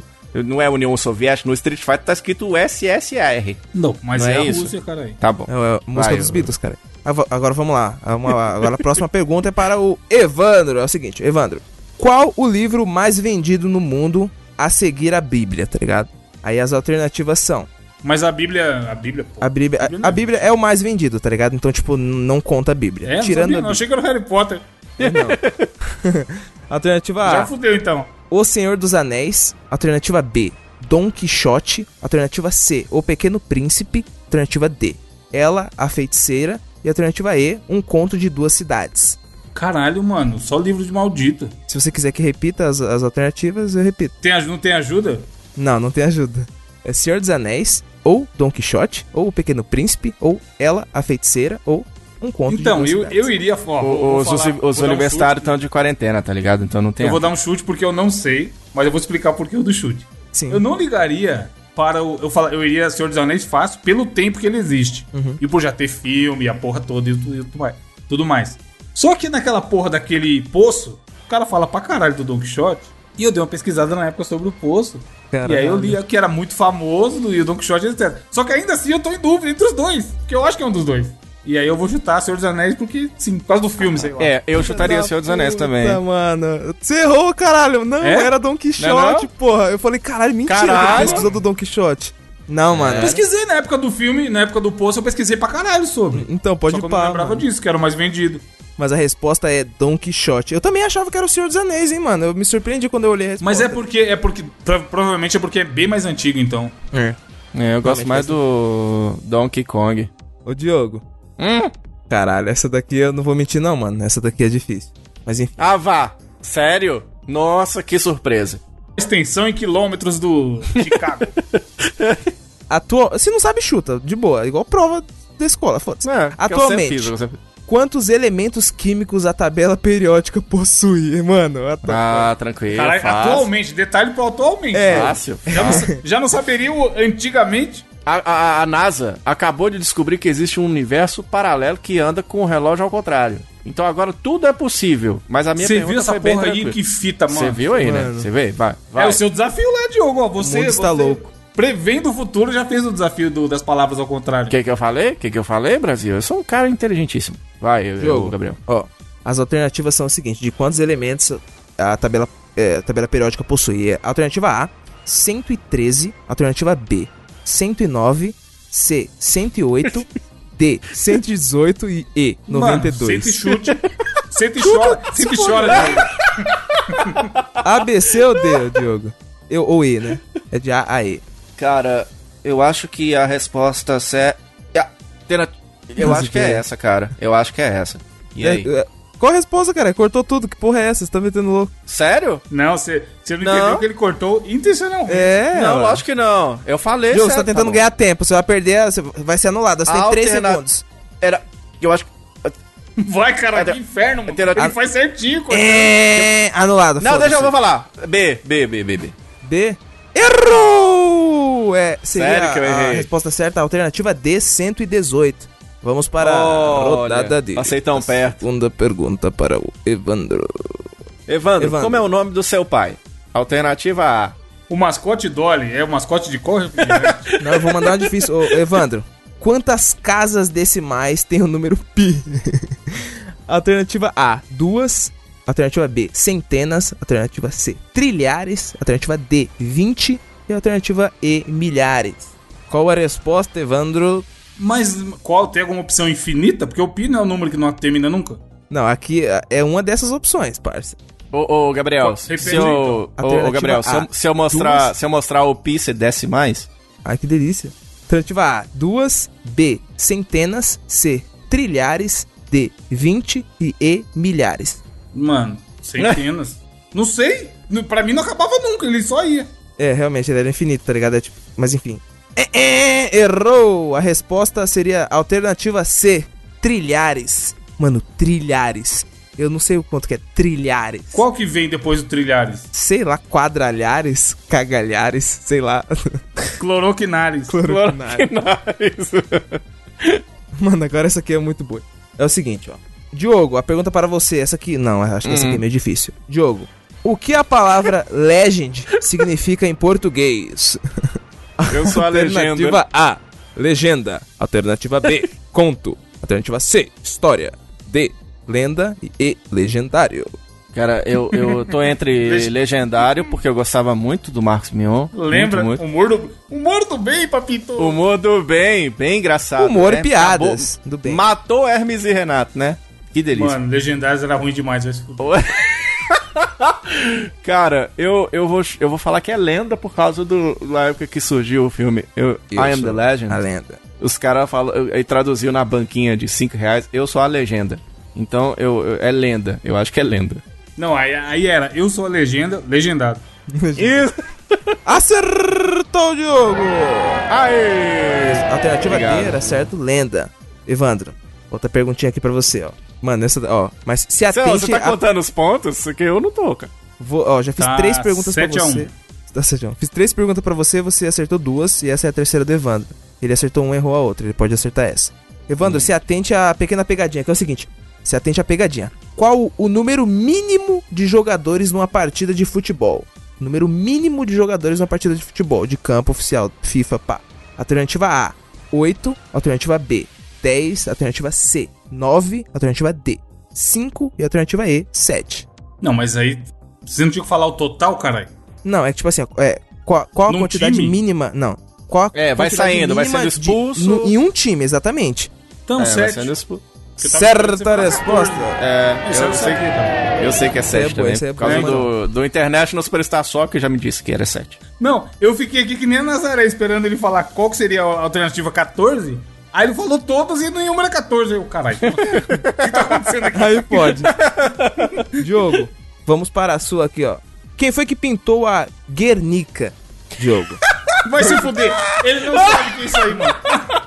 S5: Não é União Soviética? No Street Fighter tá escrito SSR.
S3: Não, mas
S5: Não
S3: é,
S5: é
S3: a
S5: isso?
S3: Rússia, cara aí.
S5: Tá bom.
S4: É a música
S5: Vai,
S4: dos Beatles, cara. Ava- Agora vamos lá. Vamos lá. Agora a próxima pergunta é para o Evandro. É o seguinte, Evandro. Qual o livro mais vendido no mundo a seguir a Bíblia, tá ligado? Aí as alternativas são.
S3: Mas a Bíblia. A Bíblia, pô.
S4: A Bíblia,
S3: Bíblia
S4: a,
S3: não.
S4: a Bíblia é o mais vendido, tá ligado? Então, tipo, não conta a Bíblia.
S3: É, não
S4: Tirando
S3: sabia,
S4: a
S3: não.
S4: Bíblia.
S3: Achei que era o Harry Potter.
S4: Alternativa
S3: Já
S4: A,
S3: fudeu então.
S4: O Senhor dos Anéis. Alternativa B, Dom Quixote. Alternativa C, O Pequeno Príncipe. Alternativa D, Ela, a Feiticeira. E alternativa E, Um Conto de Duas Cidades.
S3: Caralho, mano, só livro de maldito.
S4: Se você quiser que repita as, as alternativas, eu repito.
S3: Tem, não tem ajuda?
S4: Não, não tem ajuda. É Senhor dos Anéis, ou Dom Quixote, ou O Pequeno Príncipe, ou Ela, a Feiticeira, ou Um Conto
S3: Então, eu, eu iria. Ó, vou
S5: Os,
S3: falar-
S5: os, os
S3: um
S5: universitários estão de quarentena, tá ligado? Então não tem...
S3: Eu vou dar um chute porque eu não sei, mas eu vou explicar por que o do chute.
S4: Sim.
S3: Eu não ligaria para o. Eu, fala, eu iria Senhor dos Anéis fácil pelo tempo que ele existe.
S4: Uhum.
S3: E por já ter filme, a porra toda e tudo, e tudo mais. Tudo mais. Só que naquela porra daquele poço, o cara fala pra caralho do Don Quixote. E eu dei uma pesquisada na época sobre o poço.
S4: Caralho.
S3: E aí eu li que era muito famoso do e o Don Quixote, etc. Só que ainda assim eu tô em dúvida entre os dois. Porque eu acho que é um dos dois. E aí eu vou chutar Senhor dos Anéis porque, sim, por causa do filme, sei lá.
S5: É, eu chutaria Senhor dos Anéis também.
S4: Mano. Você errou, caralho. Não,
S3: É?
S4: era Don Quixote,
S5: Não é não?
S4: porra. Eu falei, caralho, mentira
S5: Caralho.
S4: que pesquisou do Don Quixote. Não, mano.
S3: Eu pesquisei na época do filme, na época do post, eu pesquisei pra caralho sobre.
S4: Então, pode
S3: Só que eu não lembrava
S4: mano.
S3: disso, que era o mais vendido.
S4: Mas a resposta é Don Quixote. Eu também achava que era o Senhor dos Anéis, hein, mano. Eu me surpreendi quando eu olhei a resposta.
S3: Mas é porque, é porque, pro- provavelmente é porque é bem mais antigo, então.
S4: É.
S5: É, eu gosto
S4: Realmente
S5: mais
S4: faz
S5: do Donkey Kong.
S4: Ô, Diogo.
S5: Hum?
S4: Caralho, essa daqui eu não vou mentir não, mano. Essa daqui é difícil. Mas enfim.
S5: Ah, vá. Sério? Nossa, que surpresa.
S3: Extensão em quilômetros do Chicago.
S4: Atua... Se não sabe, chuta. De boa. Igual prova da escola, foda-se.
S5: É, eu
S4: Atualmente.
S5: fiz, eu sempre-
S4: Quantos elementos químicos a tabela periódica possui, mano? A ta-
S5: Ah, tranquilo.
S3: Caralho, atualmente, detalhe pro atualmente.
S4: É.
S5: Fácil.
S3: Já, não, já não saberia o antigamente.
S5: A, a- a NASA acabou de descobrir que existe um universo paralelo que anda com o relógio ao contrário. Então agora tudo é possível. Mas a minha
S3: Você
S5: pergunta
S3: viu essa
S5: foi
S3: porra aí? Que fita, mano.
S5: Você viu aí, né?
S4: Mano.
S5: Você vê? Vai, vai.
S3: É o seu desafio lá, Diogo. ó. Você,
S4: O mundo está
S3: você
S4: louco.
S3: Prevendo o futuro, já fez o desafio do- das palavras ao contrário.
S5: O que que eu falei? O que que eu falei, Brasil? Eu sou um cara inteligentíssimo. Vai, eu, eu,
S4: Diogo.
S5: Gabriel.
S4: Ó, as alternativas são o seguinte: de quantos elementos a tabela, é, a tabela periódica possui? É, alternativa A, 113. Alternativa B, 109. C, 108. D, 118 e E, 92.
S3: Mano, sente e chute. Sente e chora. Sente e chora. Diogo.
S4: A, B, C ou D, Diogo? Eu, ou E, né? É de A a E.
S5: Cara, eu acho que a resposta é. é- Eu acho que é
S4: que é?
S5: essa, cara. Eu acho que é essa. E aí?
S4: É, é, qual a resposta, cara? Cortou tudo. Que porra é essa? Você tá metendo louco?
S5: Sério?
S3: Não, você, você não,
S5: Não.
S3: entendeu que ele cortou intencionalmente.
S4: É,
S5: não,
S4: ué.
S5: lógico que não. Eu falei
S4: Diogo, você tá tentando
S5: bom.
S4: ganhar tempo. Você vai perder, você vai ser anulado. Você tem 3
S5: Alterna-
S4: segundos.
S5: Era. Eu acho que.
S3: Vai, cara,
S5: É,
S3: que inferno, mano.
S5: Era-
S3: Ele faz certinho, cortando.
S4: É, anulado.
S5: Não, deixa eu vou falar. B, B, B, B, B.
S4: B. Errou! É, seria
S5: Sério que eu
S4: a
S5: errei?
S4: resposta certa, a alternativa D, 118. Vamos para a
S5: Olha,
S4: rodada D.
S5: passei tão
S4: A
S5: perto.
S4: Segunda pergunta para o Evandro.
S5: Evandro,
S4: Evandro.
S5: como é o nome do seu pai? Alternativa A.
S3: O mascote Dolly é o mascote de refrigerante?
S4: Não, eu vou mandar uma difícil. Ô, Evandro, quantas casas decimais tem o número pi? alternativa A, duas. Alternativa B, centenas. Alternativa C, trilhares. Alternativa D, 20. E alternativa E, milhares. Qual a resposta, Evandro?
S3: Mas qual? Tem alguma opção infinita? Porque o pi não é o número que não termina nunca.
S4: Não, aqui é- uma dessas opções, parça.
S5: Ô, ô Gabriel, se eu,
S3: então.
S5: ô, Gabriel, se eu, se eu mostrar,
S4: duas.
S5: se eu mostrar o pi, você desce mais?
S4: Ai, que delícia. Alternativa A, duas. B, centenas. C, trilhares. D, 20. E E, milhares.
S3: Mano, centenas. não sei. Pra mim não acabava nunca, ele só ia.
S4: É, realmente, ele era infinito, tá ligado? É tipo, mas enfim. É, é, errou! A resposta seria alternativa C, trilhares. Mano, trilhares. Eu não sei o quanto que é trilhares.
S3: Qual que vem depois do trilhares?
S4: Sei lá, quadralhares, cagalhares, sei lá.
S3: Cloroquinares.
S4: Cloroquinares. Mano, agora essa aqui é muito boa. É o seguinte, ó. Diogo, a pergunta para você, essa aqui. Não, acho que essa aqui é meio difícil. Diogo, o que a palavra legend significa em português?
S5: Eu sou a legenda.
S4: Alternativa A, legenda. Alternativa B, conto. Alternativa C, história. D, lenda. E E, legendário.
S5: Cara, eu, eu tô entre legendário, porque eu gostava muito do Marcos Mion.
S3: Lembra?
S5: Muito, muito.
S3: Humor do, humor do bem, papito.
S5: Humor do bem, bem engraçado.
S4: Humor
S5: né?
S4: e piadas do bem.
S5: Matou Hermes e Renato, né? Que delícia.
S3: Mano, Legendários era ruim demais. vai se fuder.
S5: Cara, eu, eu, vou, eu vou falar que é lenda por causa do, da época que surgiu o filme eu, I Am the Legend.
S4: A lenda.
S5: Os caras falam, aí traduziu na banquinha de 5 reais, eu sou a legenda. Então, eu, eu- é lenda. Eu acho que é lenda.
S3: Não, aí, aí era. Eu sou a legenda, legendado.
S5: Isso!
S4: Acertou, Diogo!
S5: Aê!
S4: Alternativa
S5: Obrigado.
S4: D era certo, lenda. Evandro, outra perguntinha aqui pra você, ó. Mano, essa, ó, mas se
S5: Você,
S4: atente
S5: você tá
S4: a-
S5: contando os pontos? Que eu não tô, cara.
S4: Vou, ó, já fiz
S3: Tá
S4: três perguntas pra
S3: 7 a 1.
S4: você. Tá 7 a 1. Fiz três perguntas pra você, você acertou duas e essa é a terceira do Evandro. Ele acertou um, errou a outra. Ele pode acertar essa. Evandro, se atente à pequena pegadinha, que é o seguinte: se atente à pegadinha. Qual o número mínimo de jogadores numa partida de futebol? Número mínimo de jogadores numa partida de futebol, de campo oficial, FIFA, pá. Alternativa A, 8. Alternativa B, 10, alternativa C, 9, alternativa D, 5 e alternativa E, 7.
S3: Não, mas aí. Você não tinha que falar o total, caralho?
S4: Não, é tipo assim, é, qual, qual a quantidade
S3: time?
S4: mínima? Não. Qual
S5: É, vai saindo, vai sendo
S4: de-
S5: expulso.
S4: no- em um time, exatamente.
S3: Então,
S5: É, vai
S3: sete.
S5: sendo
S3: tava esperando você
S4: Certa resposta.
S3: 14.
S5: É, eu
S3: eu
S5: sei,
S3: sabia, cara.
S5: eu sei que é
S4: Isso aí é
S5: 7
S4: boa,
S5: também.
S4: é
S5: Por causa
S3: boa.
S5: do, do International Superstar Soccer já me disse que era 7.
S3: Não, eu fiquei aqui que nem a Nazaré esperando ele falar qual que seria a alternativa 14. Aí ele falou todas e nenhuma era 14. Eu, caralho, o que tá acontecendo aqui?
S4: Aí pode. Diogo, vamos para a sua aqui, ó. Quem foi que pintou a Guernica, Diogo?
S3: Vai se fuder. Ele não sabe o que é isso aí, mano.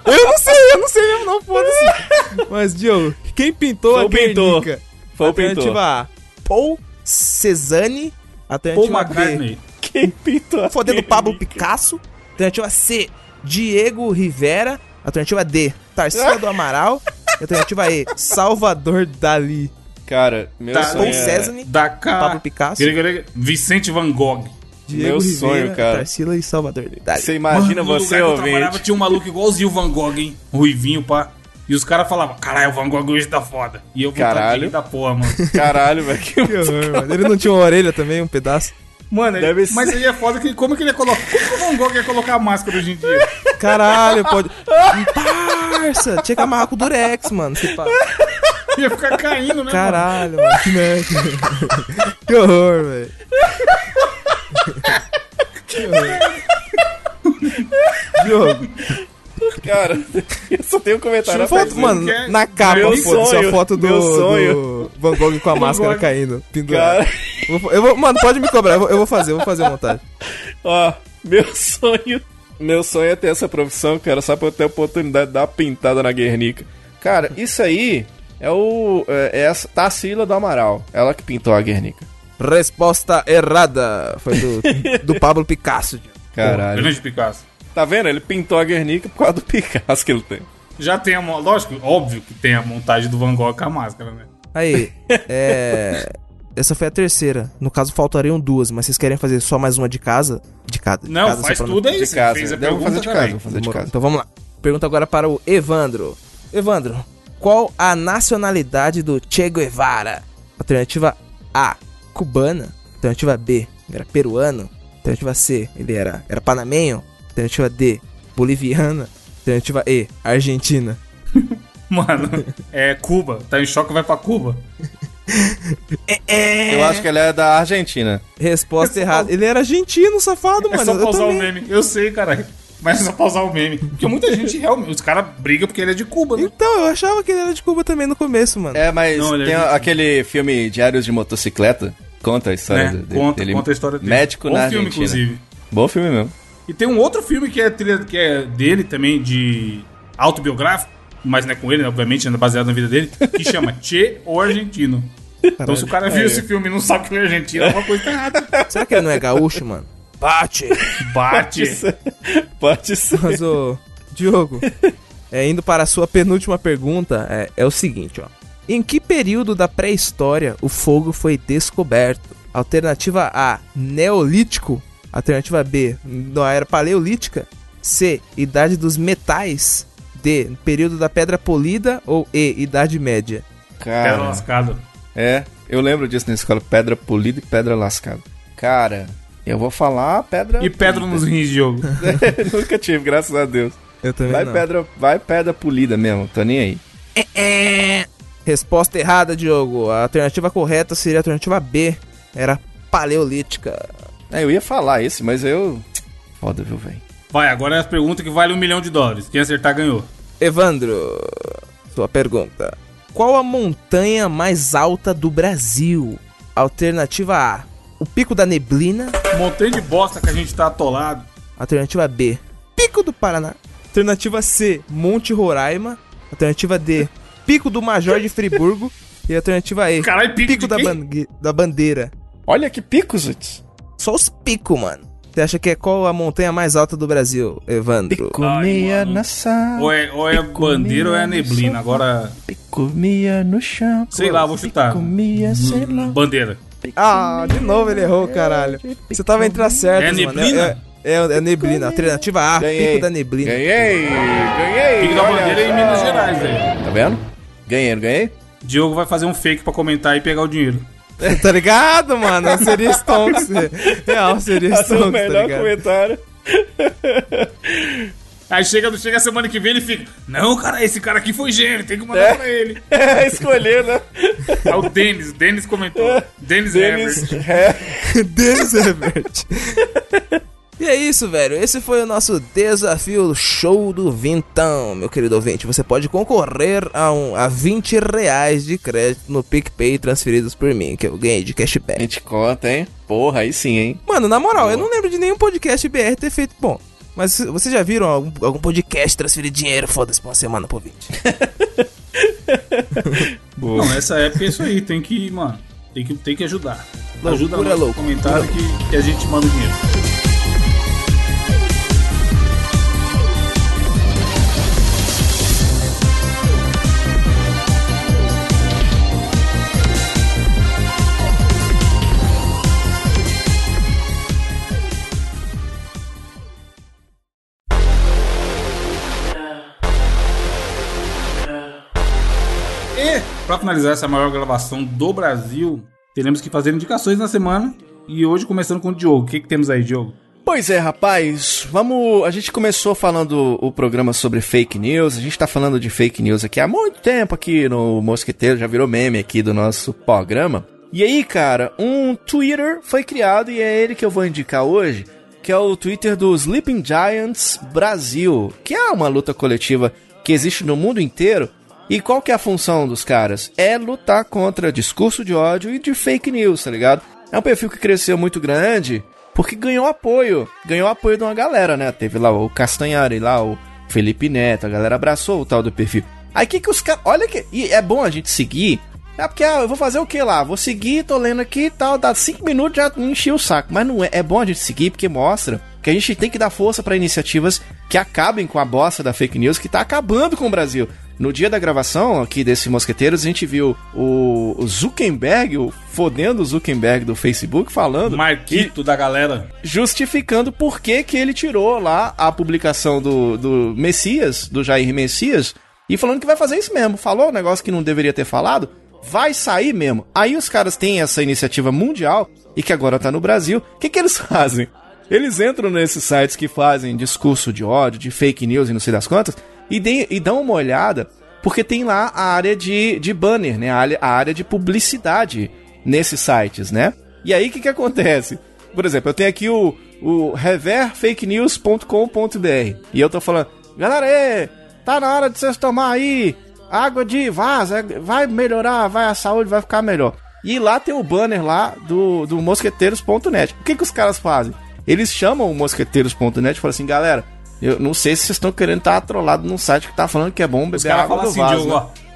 S4: Eu não sei, eu não sei mesmo não, foda-se. Mas, Diogo, quem pintou
S5: Foi
S4: a
S5: o pintor.
S4: Guernica?
S5: Foi o
S4: Alternativa
S5: pintor.
S4: A, Paul Cezanne.
S3: Paul
S4: Alternativa B,
S3: McCartney.
S5: Quem pintou a
S4: fodendo Pablo Picasso. Alternativa C, Diego Rivera. Alternativa D, Tarsila do Amaral. Alternativa E, Salvador Dali.
S5: Cara, meu
S3: Tá,
S5: sonho
S4: Paul
S5: é...
S4: Cezanne,
S3: Da K.
S4: Pablo Picasso.
S3: Gregor- Vicente Van Gogh.
S4: Diego
S5: Meu sonho, cara.
S4: Tarsila e Salvador Dali.
S5: Você imagina
S3: Mano, no
S5: você,
S3: que eu trabalhava
S5: ouvinte.
S3: tinha um maluco igualzinho o Van Gogh, hein? Ruivinho, pá. E os caras falavam, caralho, o Van Gogh hoje tá foda. E eu
S5: Caralho.
S3: da porra, mano.
S5: Caralho, velho. que-
S4: Que horror, mano. Ele não tinha uma orelha também, um pedaço?
S3: Mano,
S5: Deve
S3: ele- mas
S5: ser.
S3: aí é foda que como que ele ia colocar. Como que o Van Gogh ia colocar a máscara hoje em dia?
S4: Caralho, pode. Parça! Tinha que amarrar com o Durex, mano. Se pá.
S3: Ia ficar caindo, né? mano?
S4: Caralho, mano. Que merda. Que horror, velho. Que horror. Diogo,
S5: Cara, eu só tenho um comentário
S4: foto, mano,
S3: é-
S4: na capa,
S5: Meu
S4: foda-se,
S5: sonho,
S4: a foto do,
S5: meu sonho.
S4: do Van Gogh com a máscara caindo. pendurado.
S5: Cara,
S4: Eu vou- mano, pode me cobrar, eu vou, eu vou fazer, eu vou fazer a montagem.
S5: ó, meu sonho. Meu sonho é ter essa profissão, cara, só pra eu ter a oportunidade de dar uma pintada na Guernica. Cara, isso aí é o. É, é a Tarsila do Amaral. Ela que pintou a Guernica.
S4: Resposta errada. Foi do, do Pablo Picasso.
S5: Caralho.
S3: Grande Picasso.
S5: Tá vendo? Ele pintou a Guernica por causa do Picasso que ele tem.
S3: Já tem a. Lógico, óbvio que tem a montagem do Van Gogh com a máscara, né?
S4: Aí, é. Essa foi a terceira. No caso, faltariam duas, mas vocês querem fazer só mais uma de casa? De cada. de
S3: Não,
S4: casa,
S3: faz tudo aí.
S5: De casa.
S3: fez a
S5: Eu vou
S3: pergunta,
S5: fazer de casa, vou fazer de casa.
S4: Então vamos lá. Pergunta agora para o Evandro. Evandro, qual a nacionalidade do Che Guevara? Alternativa A, cubana. Alternativa B, era peruano. Alternativa C, ele era, era panamenho. Alternativa D, boliviana. Alternativa E, argentina.
S3: Mano, é Cuba. Tá em choque, vai pra Cuba.
S5: Eu acho que ela é da Argentina.
S4: Resposta
S3: É só-
S4: errada. Ele era argentino, safado,
S3: É
S4: mano.
S3: só
S4: Eu
S3: pausar o meme. Eu sei, caralho. Mas é só pausar o meme. Porque muita gente realmente. Os caras brigam porque ele é de Cuba, né?
S4: Então, eu achava que ele era de Cuba também no começo, mano.
S5: É, mas
S3: Não, ele é
S5: tem aquele filme Diários de Motocicleta. Conta a história
S3: Né?
S5: dele.
S3: Conta,
S5: dele.
S3: conta a história dele.
S5: Médico
S3: Bom
S5: na
S3: filme,
S5: Argentina.
S3: inclusive.
S5: Bom filme mesmo.
S3: E tem um outro filme que é, trilha, que é dele também, de autobiográfico, mas não é com ele, né, obviamente, é baseado na vida dele, que chama Che ou Argentino. Então se o cara viu esse filme e não sabe que ele é argentino, alguma coisa tá errada.
S4: Será que ele não é gaúcho, mano? Bate!
S3: Bate.
S5: Pode ser.
S4: Mas, ô, Diogo, é, indo para a sua penúltima pergunta, é, é o seguinte, ó. Em que período da pré-história o fogo foi descoberto? Alternativa A, Neolítico. Alternativa B, na era paleolítica. C, Idade dos Metais. D, período da Pedra Polida. Ou E, Idade Média.
S3: Pedra
S5: Cara,
S3: lascado.
S5: é. Eu lembro disso na escola. Pedra polida e pedra lascada. Cara, eu vou falar pedra...
S3: E pedra nos rins, Diogo.
S5: Nunca tive, graças a Deus.
S4: Eu também
S5: Vai
S4: não.
S5: pedra, vai pedra polida mesmo, tô nem aí.
S4: Resposta errada, Diogo. A alternativa correta seria a alternativa B. Era paleolítica.
S5: É, eu ia falar isso, mas eu... Foda, viu, velho?
S3: Vai, agora é as perguntas que valem um milhão de dólares. Quem acertar ganhou.
S4: Evandro, sua pergunta. Qual a montanha mais alta do Brasil? Alternativa A, o Pico da Neblina.
S3: Montanha de bosta que a gente tá atolado.
S4: Alternativa B, Pico do Paraná. Alternativa C, Monte Roraima. Alternativa D, Pico do Major de Friburgo. E alternativa E,
S3: Caralho, pico de
S4: da,
S3: quem?
S4: bangue- da Bandeira.
S5: Olha que pico, Zutz.
S4: Só os picos, mano. Você acha que é qual a montanha mais alta do Brasil, Evandro?
S5: Comia
S3: mano.
S5: na sala.
S3: Ou é, ou é a bandeira ou é a neblina. Agora,
S5: Comia no chão.
S3: sei lá, vou chutar.
S5: Comia, sei lá.
S3: Bandeira.
S4: Ah, de novo ele errou, caralho. Você tava entre as certas,
S3: É
S4: mano.
S3: neblina?
S4: É, É, é a neblina, alternativa A,
S5: Ganhei.
S4: pico da neblina.
S5: Ganhei! Ganhei!
S3: Pico da bandeira em
S5: só.
S3: Minas Gerais, velho.
S5: Tá vendo? Ganhei, não ganhei?
S3: Diogo vai fazer um fake pra comentar e pegar o dinheiro.
S4: tá ligado, mano? Seria Stonks. Real, seria
S5: é
S4: Stonks,
S5: o
S4: tá
S5: melhor
S4: ligado?
S5: comentário.
S3: Aí chega, chega a semana que vem ele fica. Não, cara, esse cara aqui foi gênio, tem que mandar
S5: É.
S3: pra ele.
S5: É, escolher, né?
S3: É o Denis, o Denis comentou. Denis
S5: Denis.
S3: Herbert.
S5: É.
S4: Denis Herbert. E é isso, velho. Esse foi o nosso desafio show do Vintão, meu querido ouvinte. Você pode concorrer a, um, a 20 reais de crédito no PicPay transferidos por mim, que eu ganhei de
S5: A
S4: cashback.
S5: gente conta, hein? Porra, aí sim, hein?
S4: Mano, na moral, eu não lembro de nenhum podcast BR ter feito bom. Mas vocês já viram algum, algum podcast transferir dinheiro? Foda-se pra uma semana pro ouvinte.
S3: Não, nessa época é isso aí, tem que, mano, tem que, tem que ajudar. Ajuda
S4: Loucura,
S3: no
S4: louco.
S3: comentário que, que a gente manda o dinheiro. Pra finalizar essa maior gravação do Brasil, teremos que fazer indicações na semana. E hoje começando com o Diogo. O que, que temos aí, Diogo?
S5: Pois é, rapaz, vamos. A gente começou falando o programa sobre fake news. A gente tá falando de fake news aqui há muito tempo aqui no Mosqueteiro, já virou meme aqui do nosso programa. E aí, cara, um Twitter foi criado e é ele que eu vou indicar hoje, que é o Twitter do Sleeping Giants Brasil, que é uma luta coletiva que existe no mundo inteiro. E qual que é a função dos caras? É lutar contra discurso de ódio e de fake news, tá ligado? É um perfil que cresceu muito grande porque ganhou apoio. Ganhou apoio de uma galera, né? Teve lá o Castanhari, lá o Felipe Neto, a galera abraçou o tal do perfil. Aí que que os caras. Olha que. E é bom a gente seguir. É porque ah, eu vou fazer o que lá? Vou seguir, tô lendo aqui e tal, dá 5 minutos já enchi o saco. Mas não é. É bom a gente seguir porque mostra que a gente tem que dar força pra iniciativas que acabem com a bosta da fake news que tá acabando com o Brasil. No dia da gravação aqui desse Mosqueteiros, a gente viu o Zuckerberg, o fodendo Zuckerberg do Facebook, falando
S3: Marquito da galera.
S5: justificando por que, que ele tirou lá a publicação do, do Messias, do Jair Messias, e falando que vai fazer isso mesmo. Falou um negócio que não deveria ter falado, vai sair mesmo. Aí os caras têm essa iniciativa mundial e que agora tá no Brasil. O que, que eles fazem? Eles entram nesses sites que fazem discurso de ódio, de fake news e não sei das quantas, e, de- e dão uma olhada, porque tem lá a área de, de banner, né? A área, a área de publicidade nesses sites, né? E aí o que, que acontece? Por exemplo, eu tenho aqui o, o reverfakenews.com.br e eu tô falando, galera, tá na hora de vocês tomar aí água de vaza, vai melhorar, vai a saúde vai ficar melhor. E lá tem o banner lá do, do mosqueteiros.net. O que, que os caras fazem? Eles chamam o mosqueteiros.net e falam assim, galera, eu não sei se vocês estão querendo estar atrolado num site que tá falando que é bom
S3: Os
S5: beber água do
S3: assim,
S5: vaso.
S3: Diogo,
S5: né?
S3: ó.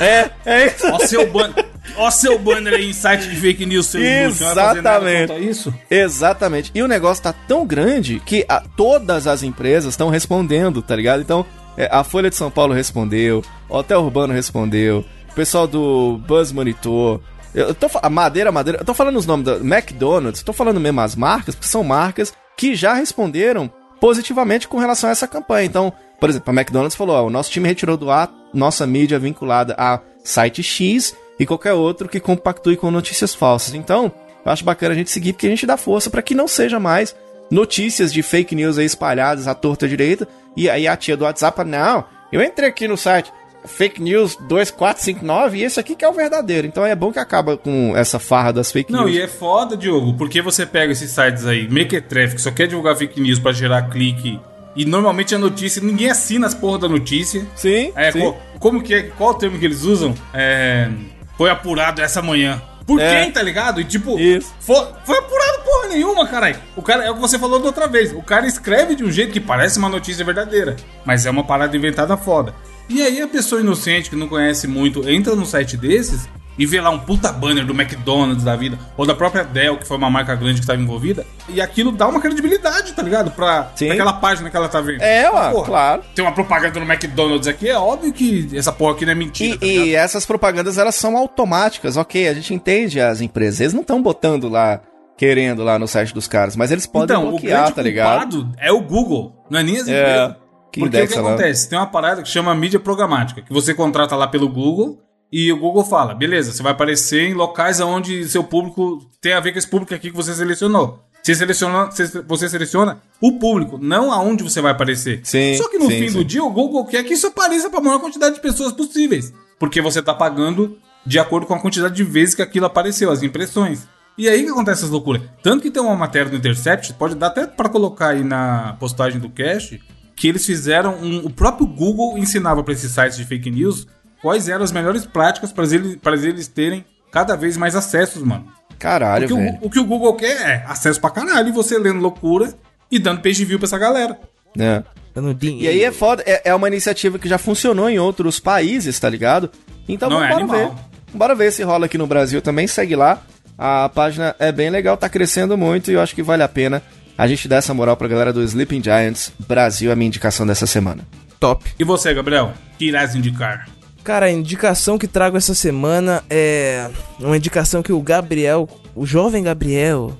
S5: É, é isso.
S3: Ó seu banner. Ó seu banner aí em site de fake news, seu fazer nada
S5: Exatamente.
S3: contra isso?
S5: Exatamente. E o negócio tá tão grande que a- todas as empresas estão respondendo, tá ligado? Então, é, a Folha de São Paulo respondeu, Hotel Urbano respondeu, o pessoal do Buzz Monitor. Eu tô, a Madeira, Madeira. Eu tô falando os nomes da McDonald's, tô falando mesmo as marcas, porque são marcas que já responderam positivamente com relação a essa campanha. Então, por exemplo, a McDonald's falou: ó, o nosso time retirou do ar nossa mídia vinculada a site X e qualquer outro que compactue com notícias falsas. Então, eu acho bacana a gente seguir porque a gente dá força para que não seja mais notícias de fake news aí espalhadas à torta direita. E aí a tia do WhatsApp, não, eu entrei aqui no site fake news 2459 e esse aqui que é o verdadeiro. Então é bom que acaba com essa farra das fake
S3: Não,
S5: news.
S3: e é foda, Diogo, porque você pega esses sites aí, Mequetrefe, que só quer divulgar fake news pra gerar clique, e normalmente a notícia, ninguém assina as porra da notícia.
S5: Sim,
S3: É,
S5: sim.
S3: co- como que é, qual o termo que eles usam? É, foi apurado essa manhã. Por
S5: É.
S3: quem, tá ligado? E tipo. Foi, foi apurado porra nenhuma, caralho. O cara, é o que você falou da outra vez. O cara escreve de um jeito que parece uma notícia verdadeira, mas é uma parada inventada foda. E aí a pessoa inocente que não conhece muito entra num site desses e vê lá um puta banner do McDonald's da vida, ou da própria Dell, que foi uma marca grande que estava envolvida, e aquilo dá uma credibilidade, tá ligado? Pra, pra aquela página que ela tá vendo.
S5: É, ué,
S3: Porra,
S5: claro.
S3: Tem uma propaganda no McDonald's aqui, é óbvio que essa porra aqui não é mentira.
S5: E,
S3: tá
S5: e essas propagandas elas são automáticas, ok? A gente entende as empresas, eles não estão botando lá querendo lá no site dos caras. Mas eles podem
S3: então, o
S5: bloquear,
S3: grande
S5: tá ligado?
S3: é o Google, não é nem as
S5: É,
S3: empresas.
S5: Que
S3: Porque o que
S5: lá.
S3: acontece? Tem uma parada que chama mídia programática, que você contrata lá pelo Google e o Google fala, beleza, você vai aparecer em locais onde seu público tem a ver com esse público aqui que você selecionou. Você seleciona, você- seleciona o público, não aonde você vai aparecer.
S5: Sim,
S3: Só que no
S5: sim,
S3: fim do
S5: sim.
S3: dia, o Google quer que isso apareça para a maior quantidade de pessoas possíveis. Porque você tá pagando de acordo com a quantidade de vezes que aquilo apareceu, as impressões. E aí que acontece essas loucuras. Tanto que tem uma matéria do Intercept, pode dar até para colocar aí na postagem do Cash, que eles fizeram um, o próprio Google ensinava para esses sites de fake news quais eram as melhores práticas para eles, pra eles terem cada vez mais acessos, mano.
S5: Caralho,
S3: Porque
S5: velho.
S3: o, o que o Google quer é acesso pra caralho e você lendo loucura e dando page view pra essa galera.
S5: É.
S4: Dando dinheiro.
S5: E aí é foda, é, é uma iniciativa que já funcionou em outros países, tá ligado? Então
S3: Não é
S5: bora ver. Bora ver se rola aqui no Brasil também, segue lá. A página é bem legal, tá crescendo muito e eu acho que vale a pena a gente dar essa moral pra galera do Sleeping Giants Brasil, é a minha indicação dessa semana.
S4: top.
S3: E você, Gabriel? Que irás indicar?
S4: Cara, a indicação que trago essa semana é uma indicação que o Gabriel, o jovem Gabriel,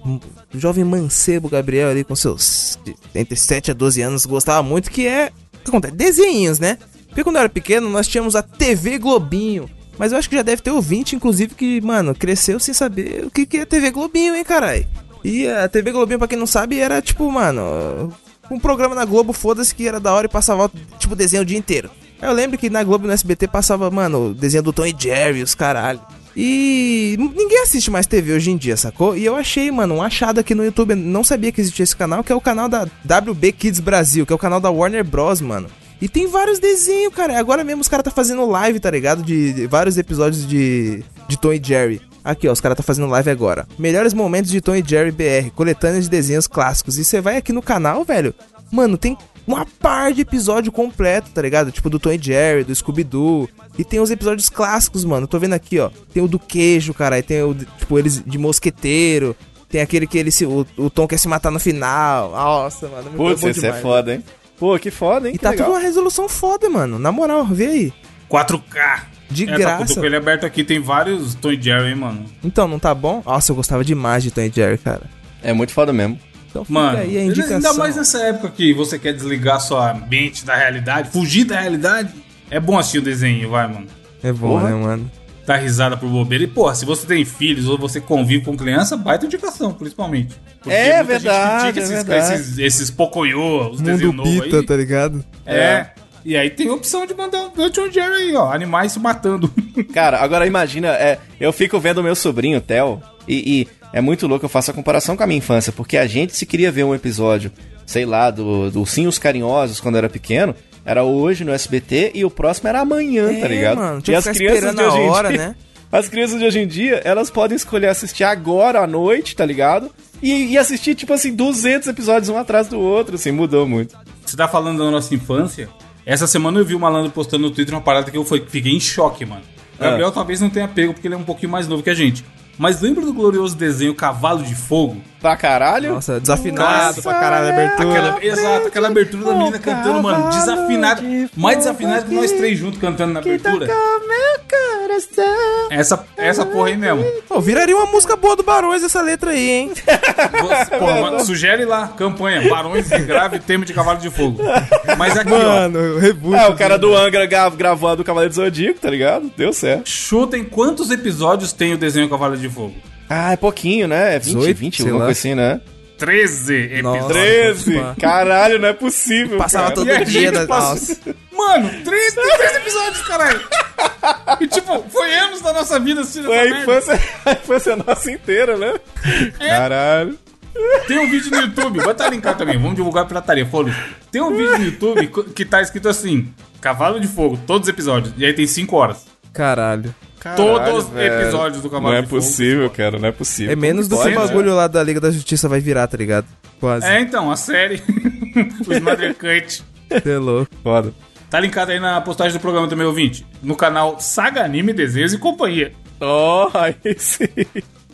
S4: o jovem mancebo Gabriel ali com seus entre 7 a 12 anos gostava muito, que é, o que acontece? Desenhinhos, né? Porque quando eu era pequeno nós tínhamos a TV Globinho, mas eu acho que já deve ter ouvinte, inclusive, que, mano, cresceu sem saber o que, que é TV Globinho, hein, carai? E a TV Globinho, pra quem não sabe, era tipo, mano, um programa na Globo, foda-se, que era da hora e passava, tipo, desenho o dia inteiro. Eu lembro que na Globo no SBT passava, mano, desenho do Tom e Jerry, os caralho. E ninguém assiste mais TV hoje em dia, sacou? E eu achei, mano, um achado aqui no YouTube, não sabia que existia esse canal, que é o canal da WB Kids Brasil, que é o canal da Warner Bros, mano. E tem vários desenhos, cara. Agora mesmo os caras tá fazendo live, tá ligado? De, de vários episódios de, de Tom e Jerry. Aqui, ó, os caras tá fazendo live agora. Melhores momentos de Tom e Jerry BR, coletâneas de desenhos clássicos. E você vai aqui no canal, velho. Mano, tem uma par de episódio completo, tá ligado? Tipo do Tom e Jerry, do Scooby-Doo. E tem os episódios clássicos, mano. Tô vendo aqui, ó. Tem o do queijo, cara. Aí tem o, de- tipo, eles de mosqueteiro. Tem aquele que ele se, o, o Tom quer se matar no final. Nossa, mano.
S5: Putz, esse é
S4: demais,
S5: foda, hein? Pô, que foda, hein?
S4: E
S5: Que
S4: tá
S5: legal.
S4: tudo uma resolução foda, mano. Na moral, vê aí.
S3: 4K.
S4: De
S3: é, Tá
S4: graça.
S3: com o ele aberto aqui, tem vários Tom e Jerry, hein, mano.
S4: Então, não tá bom? Nossa, eu gostava demais de Tom e Jerry, cara.
S5: É muito foda mesmo.
S4: Então fica
S3: Mano,
S4: aí a indicação.
S3: ainda mais nessa época que você quer desligar sua mente da realidade, fugir da realidade. É bom assistir o desenho, vai, mano.
S4: É bom,
S5: Porra.
S4: né, mano?
S3: Dar risada por bobeira. E, porra, se você tem filhos ou você convive com criança, baita indicação, principalmente. Porque
S5: É
S3: muita
S5: verdade,
S3: gente critica
S5: é
S3: esses,
S5: verdade.
S3: esses, esses pocoyo, os desenhos
S4: Mundo
S3: novos
S4: Pita,
S3: aí.
S4: tá ligado?
S3: É. E aí tem a opção de mandar o John Jerry aí, ó. Animais se matando.
S5: Cara, agora imagina, é, eu fico vendo o meu sobrinho, Theo, e, e é muito louco, eu faço a comparação com a minha infância, porque a gente, se queria ver um episódio, sei lá, do, do Sim os Carinhosos, quando era pequeno, era hoje no SBT, e o próximo era amanhã,
S4: É,
S5: tá ligado?
S4: mano, tinha
S5: e
S4: que
S5: as
S4: ficar
S5: crianças de hoje em
S4: hora,
S5: dia,
S4: né?
S5: As crianças de hoje em dia, elas podem escolher assistir agora à noite, tá ligado? E, e assistir, tipo assim, 200 episódios um atrás do outro, assim, mudou muito.
S3: Você tá falando da nossa infância? Essa semana eu vi o malandro postando no Twitter uma parada que eu fiquei em choque, mano. O
S5: Ah.
S3: Gabriel talvez não tenha pego porque ele é um pouquinho mais novo que a gente. Mas lembra do glorioso desenho Cavalo de Fogo?
S5: Pra caralho?
S4: Nossa, desafinado
S3: Nossa,
S4: pra caralho a abertura.
S3: Aquela, exato, aquela abertura da menina cantando, mano, desafinada. Mais desafinada que nós três juntos cantando na abertura. Essa, essa porra aí mesmo.
S4: Pô, viraria uma música boa do Barões essa letra aí, hein?
S3: Você- Porra, mano, sugere lá, campanha, Barões de Grave Tema de Cavalo de Fogo. Mas aqui, ó,
S4: Mano, reboot.
S5: É, o cara do Angra gra- gravou a do Cavaleiro do Zodíaco, tá ligado? Deu certo.
S3: chutem quantos episódios tem o desenho Cavalo de Fogo?
S5: Ah, é pouquinho, né? É 20,
S4: 18,
S5: 20,
S4: sei
S5: alguma coisa assim, né?
S3: 13 episódios.
S4: Nossa.
S5: 13!
S4: pá.
S5: Caralho, não é possível.
S4: Passava
S5: cara.
S4: todo
S3: E
S4: dia da...
S3: passou-
S4: Nossa.
S3: Mano, 13, tem 13 episódios, caralho. E tipo, foi anos da nossa vida assistindo
S5: Foi
S3: essa
S5: a
S3: merda.
S5: infância, a infância nossa inteira, né? Caralho.
S3: Tem um vídeo no YouTube, vai estar linkado também, vamos divulgar a pirataria, foda Tem um vídeo no YouTube que tá escrito assim, Cavalo de Fogo, todos os episódios, e aí tem 5 horas.
S4: Caralho.
S3: Todos os episódios do Cavalo
S5: Não é
S3: de Fogo.
S5: possível, cara, não é possível.
S4: É menos do que o
S5: pode,
S4: bagulho lá da Liga da Justiça vai virar, tá ligado? Quase.
S3: É, então, a série, o Snyder Cut.
S4: Você é louco.
S5: né? Foda.
S3: Tá linkado aí na postagem do programa também, ouvinte, no canal Saga Anime, Desenhos e Companhia.
S5: Oh, aí sim.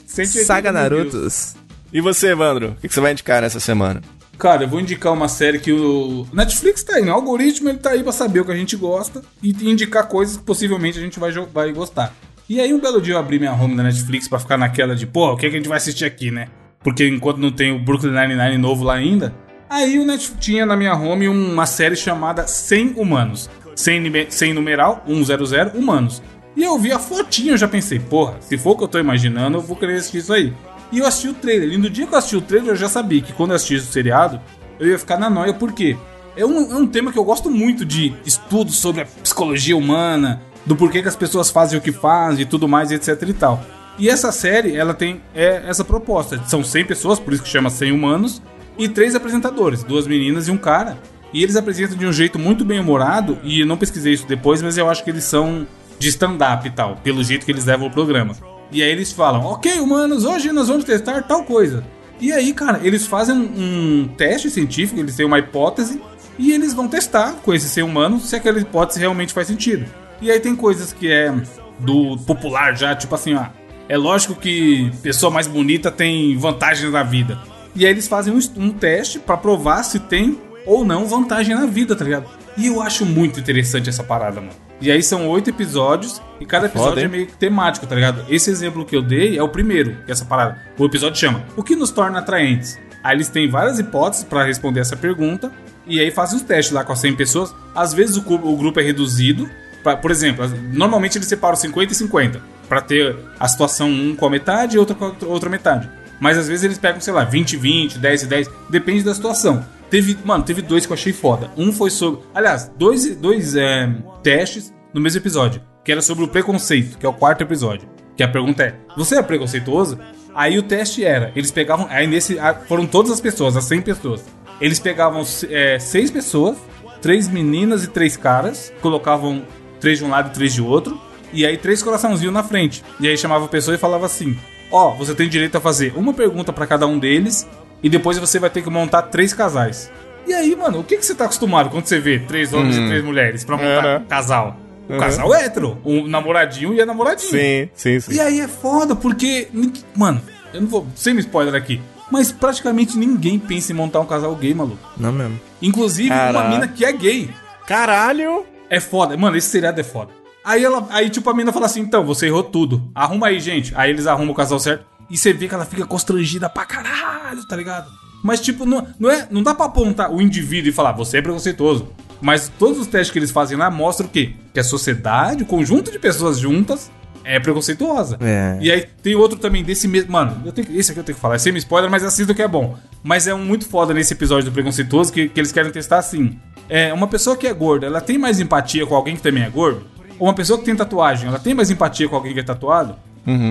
S3: 180
S4: Saga
S3: views.
S4: Narutos.
S5: E você, Evandro? O que você vai indicar nessa semana?
S3: Cara, eu vou indicar uma série que o Netflix tá aí, né? O algoritmo ele tá aí pra saber o que a gente gosta e indicar coisas que possivelmente a gente vai, vai gostar. E aí um belo dia eu abri minha home da Netflix pra ficar naquela de, pô, o que, é que a gente vai assistir aqui, né? porque enquanto não tem o Brooklyn Nine-Nine novo lá ainda, aí o Netflix tinha na minha home uma série chamada 100 Humanos. 100, nime- 100 numeral, 100 Humanos. E eu vi a fotinha, eu já pensei, porra, se for o que eu tô imaginando, eu vou querer assistir isso aí. E eu assisti o trailer. E no dia que eu assisti o trailer, eu já sabia que quando eu assistisse o seriado, eu ia ficar na noia, por quê? É um, é um tema que eu gosto muito de estudos sobre a psicologia humana, do porquê que as pessoas fazem o que fazem e tudo mais, etc e tal. E essa série, ela tem é, essa proposta. São 100 pessoas, por isso que chama 100 humanos, e três apresentadores, duas meninas e um cara. E eles apresentam de um jeito muito bem humorado, e eu não pesquisei isso depois, mas eu acho que eles são de stand-up e tal, pelo jeito que eles levam o programa. E aí eles falam, ok, humanos, hoje nós vamos testar tal coisa. E aí, cara, eles fazem um, teste científico, eles têm uma hipótese, e eles vão testar com esse ser humano se aquela hipótese realmente faz sentido. E aí tem coisas que é do popular já, tipo assim, ó. É lógico que pessoa mais bonita tem vantagens na vida. E aí eles fazem um, um teste pra provar se tem ou não vantagem na vida, tá ligado? E eu acho muito interessante essa parada, mano. E aí são oito episódios e cada episódio
S5: Foda,
S3: é meio que temático, tá ligado? Esse exemplo que eu dei é o primeiro, que é essa parada. O episódio chama O que nos torna atraentes? Aí eles têm várias hipóteses pra responder essa pergunta e aí fazem os testes lá com as 100 pessoas. Às vezes o, o grupo é reduzido. pra- por exemplo, normalmente eles separam 50 e 50 pra ter a situação um com a metade e outra com a outra- outra metade. Mas às vezes eles pegam, sei lá, 20 e 20, 10 e 10, depende da situação. Teve, mano, teve dois que eu achei foda. Um foi sobre. Aliás, dois, dois é, testes no mesmo episódio. Que era sobre o preconceito, que é o quarto episódio. Que a pergunta é: Você é preconceituoso? Aí o teste era: eles pegavam. Aí nesse. Foram todas as pessoas, as 100 pessoas. Eles pegavam é, seis pessoas, três meninas e três caras, colocavam três de um lado e três de outro. E aí três coraçãozinhos na frente. E aí chamava a pessoa e falava assim: Ó, você tem direito a fazer uma pergunta pra cada um deles. E depois você vai ter que montar três casais. E aí, mano, o que, que você tá acostumado quando você vê três homens e três mulheres pra montar
S6: É, né?
S3: um casal? O casal é hétero, o namoradinho e a namoradinha.
S6: Sim, sim, sim.
S3: E aí é foda, porque. Mano, eu não vou. Sem spoiler aqui. Mas praticamente ninguém pensa em montar um casal gay, maluco.
S4: Não mesmo.
S3: Inclusive uma
S5: Caraca.
S3: mina que é gay.
S6: Caralho!
S3: É foda. Mano, esse seriado é foda. Aí ela. Aí, tipo, a mina fala assim: então, você errou tudo. Arruma aí, gente. Aí eles arrumam o casal certo. E você vê que ela fica constrangida pra caralho, tá ligado? Mas, tipo, não, não, é, não dá pra apontar o indivíduo e falar, você é preconceituoso. Mas todos os testes que eles fazem lá mostram o quê? Que a sociedade, o conjunto de pessoas juntas, é preconceituosa.
S4: É.
S3: E aí tem outro também desse mesmo. Mano, eu tenho, esse aqui eu tenho que falar. É semi-spoiler, mas assista o que é bom. Mas é um muito foda nesse episódio do preconceituoso que, que eles querem testar assim. É, uma pessoa que é gorda, ela tem mais empatia com alguém que também é gordo? Ou uma pessoa que tem tatuagem, ela tem mais empatia com alguém que é tatuado?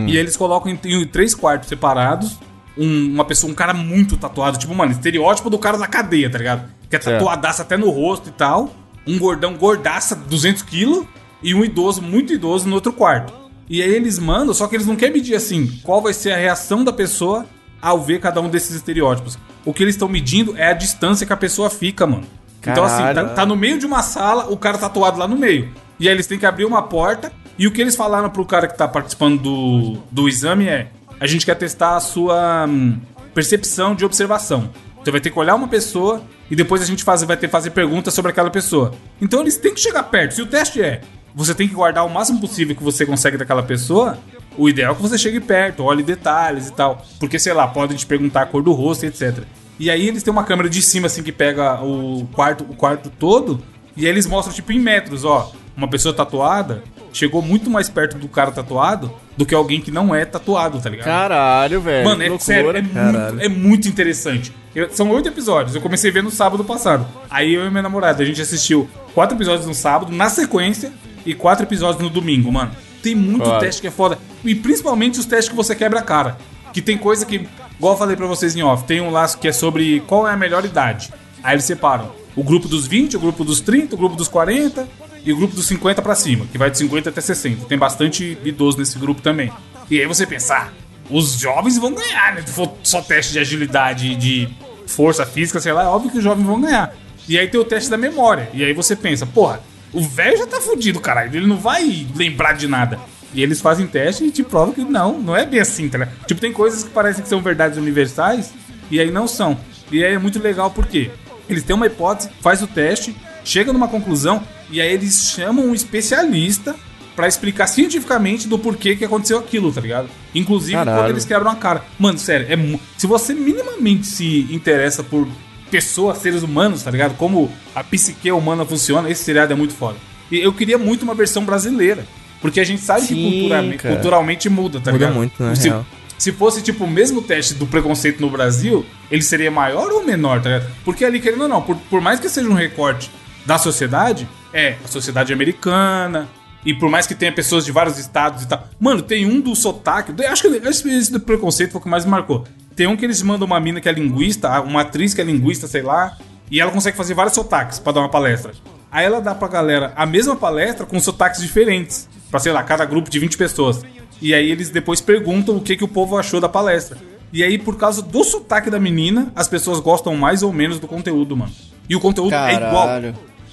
S3: E aí eles colocam em, em três quartos separados um- uma pessoa, um cara muito tatuado, tipo, mano, estereótipo do cara da cadeia, tá ligado? Que é tatuadaça até no rosto e tal. Um gordão gordaça, 200 quilos, e um idoso, muito idoso, no outro quarto. E aí eles mandam, só que eles não querem medir assim, qual vai ser a reação da pessoa ao ver cada um desses estereótipos. O que eles estão medindo é a distância que a pessoa fica, mano. Então, assim, tá,
S5: Caralho.
S3: tá no meio de uma sala, o cara tatuado lá no meio. E aí eles têm que abrir uma porta. E o que eles falaram pro cara que tá participando do, do exame é: a gente quer testar a sua hum, percepção de observação. Você vai ter que olhar uma pessoa e depois a gente faz, vai ter que fazer perguntas sobre aquela pessoa. Então eles têm que chegar perto. Se o teste é você tem que guardar o máximo possível que você consegue daquela pessoa, o ideal é que você chegue perto, olhe detalhes e tal. Porque, sei lá, podem te perguntar a cor do rosto, etc. E aí eles têm uma câmera de cima, assim, que pega o quarto, o quarto todo, e aí eles mostram, tipo, em metros, ó. Uma pessoa tatuada chegou muito mais perto do cara tatuado do que alguém que não é tatuado, tá ligado?
S5: Caralho, velho.
S3: Mano, é
S5: loucura.
S3: sério, é muito, é muito interessante. Eu- são oito episódios, eu comecei a ver no sábado passado. Aí eu e minha namorada, a gente assistiu quatro episódios no sábado, na sequência, e quatro episódios no domingo, mano. Tem muito
S5: Foda.
S3: teste que é foda. E principalmente os testes que você quebra a cara. Que tem coisa que, igual eu falei pra vocês em off, tem um laço que é sobre qual é a melhor idade. Aí eles separam o grupo dos 20, o grupo dos 30, o grupo dos 40 e o grupo dos 50 pra cima, que vai de 50 até 60. Tem bastante idoso nesse grupo também. E aí você pensar, os jovens vão ganhar, né? Se for só teste de agilidade de força física, sei lá, é óbvio que os jovens vão ganhar. E aí tem o teste da memória. E aí você pensa, porra, o velho já tá fudido, caralho. Ele não vai lembrar de nada. E eles fazem teste e te provam que não, não é bem assim, tá ligado? Tipo, tem coisas que parecem que são verdades universais e aí não são. E aí é muito legal porque eles têm uma hipótese, faz o teste, chega numa conclusão e aí eles chamam um especialista pra explicar cientificamente do porquê que aconteceu aquilo, tá ligado? Inclusive
S5: Caralho.
S3: quando eles quebram a cara. Mano, sério, é se você minimamente se interessa por pessoas, seres humanos, tá ligado? Como a psique humana funciona, esse seriado é muito foda. E eu queria muito uma versão brasileira. Porque a gente sabe que
S5: Sim,
S3: culturalmente,
S5: cara.
S3: culturalmente muda, tá
S4: Muda
S3: ligado?
S4: muito, na
S3: se,
S4: real.
S3: se fosse, tipo, o mesmo teste do preconceito no Brasil, ele seria maior ou menor, tá ligado? Porque ali, querendo ou não, por, por mais que seja um recorte da sociedade, é a sociedade americana, e por mais que tenha pessoas de vários estados e tal. Mano, tem um do sotaque. Acho que acho que esse do preconceito foi o que mais me marcou. Tem um que eles mandam uma mina que é linguista, uma atriz que é linguista, sei lá, e ela consegue fazer vários sotaques pra dar uma palestra. Aí ela dá pra galera a mesma palestra com sotaques diferentes. Pra, sei lá, cada grupo de 20 pessoas. E aí eles depois perguntam o que, que o povo achou da palestra. E aí, por causa do sotaque da menina, as pessoas gostam mais ou menos do conteúdo, mano. E o conteúdo é igual.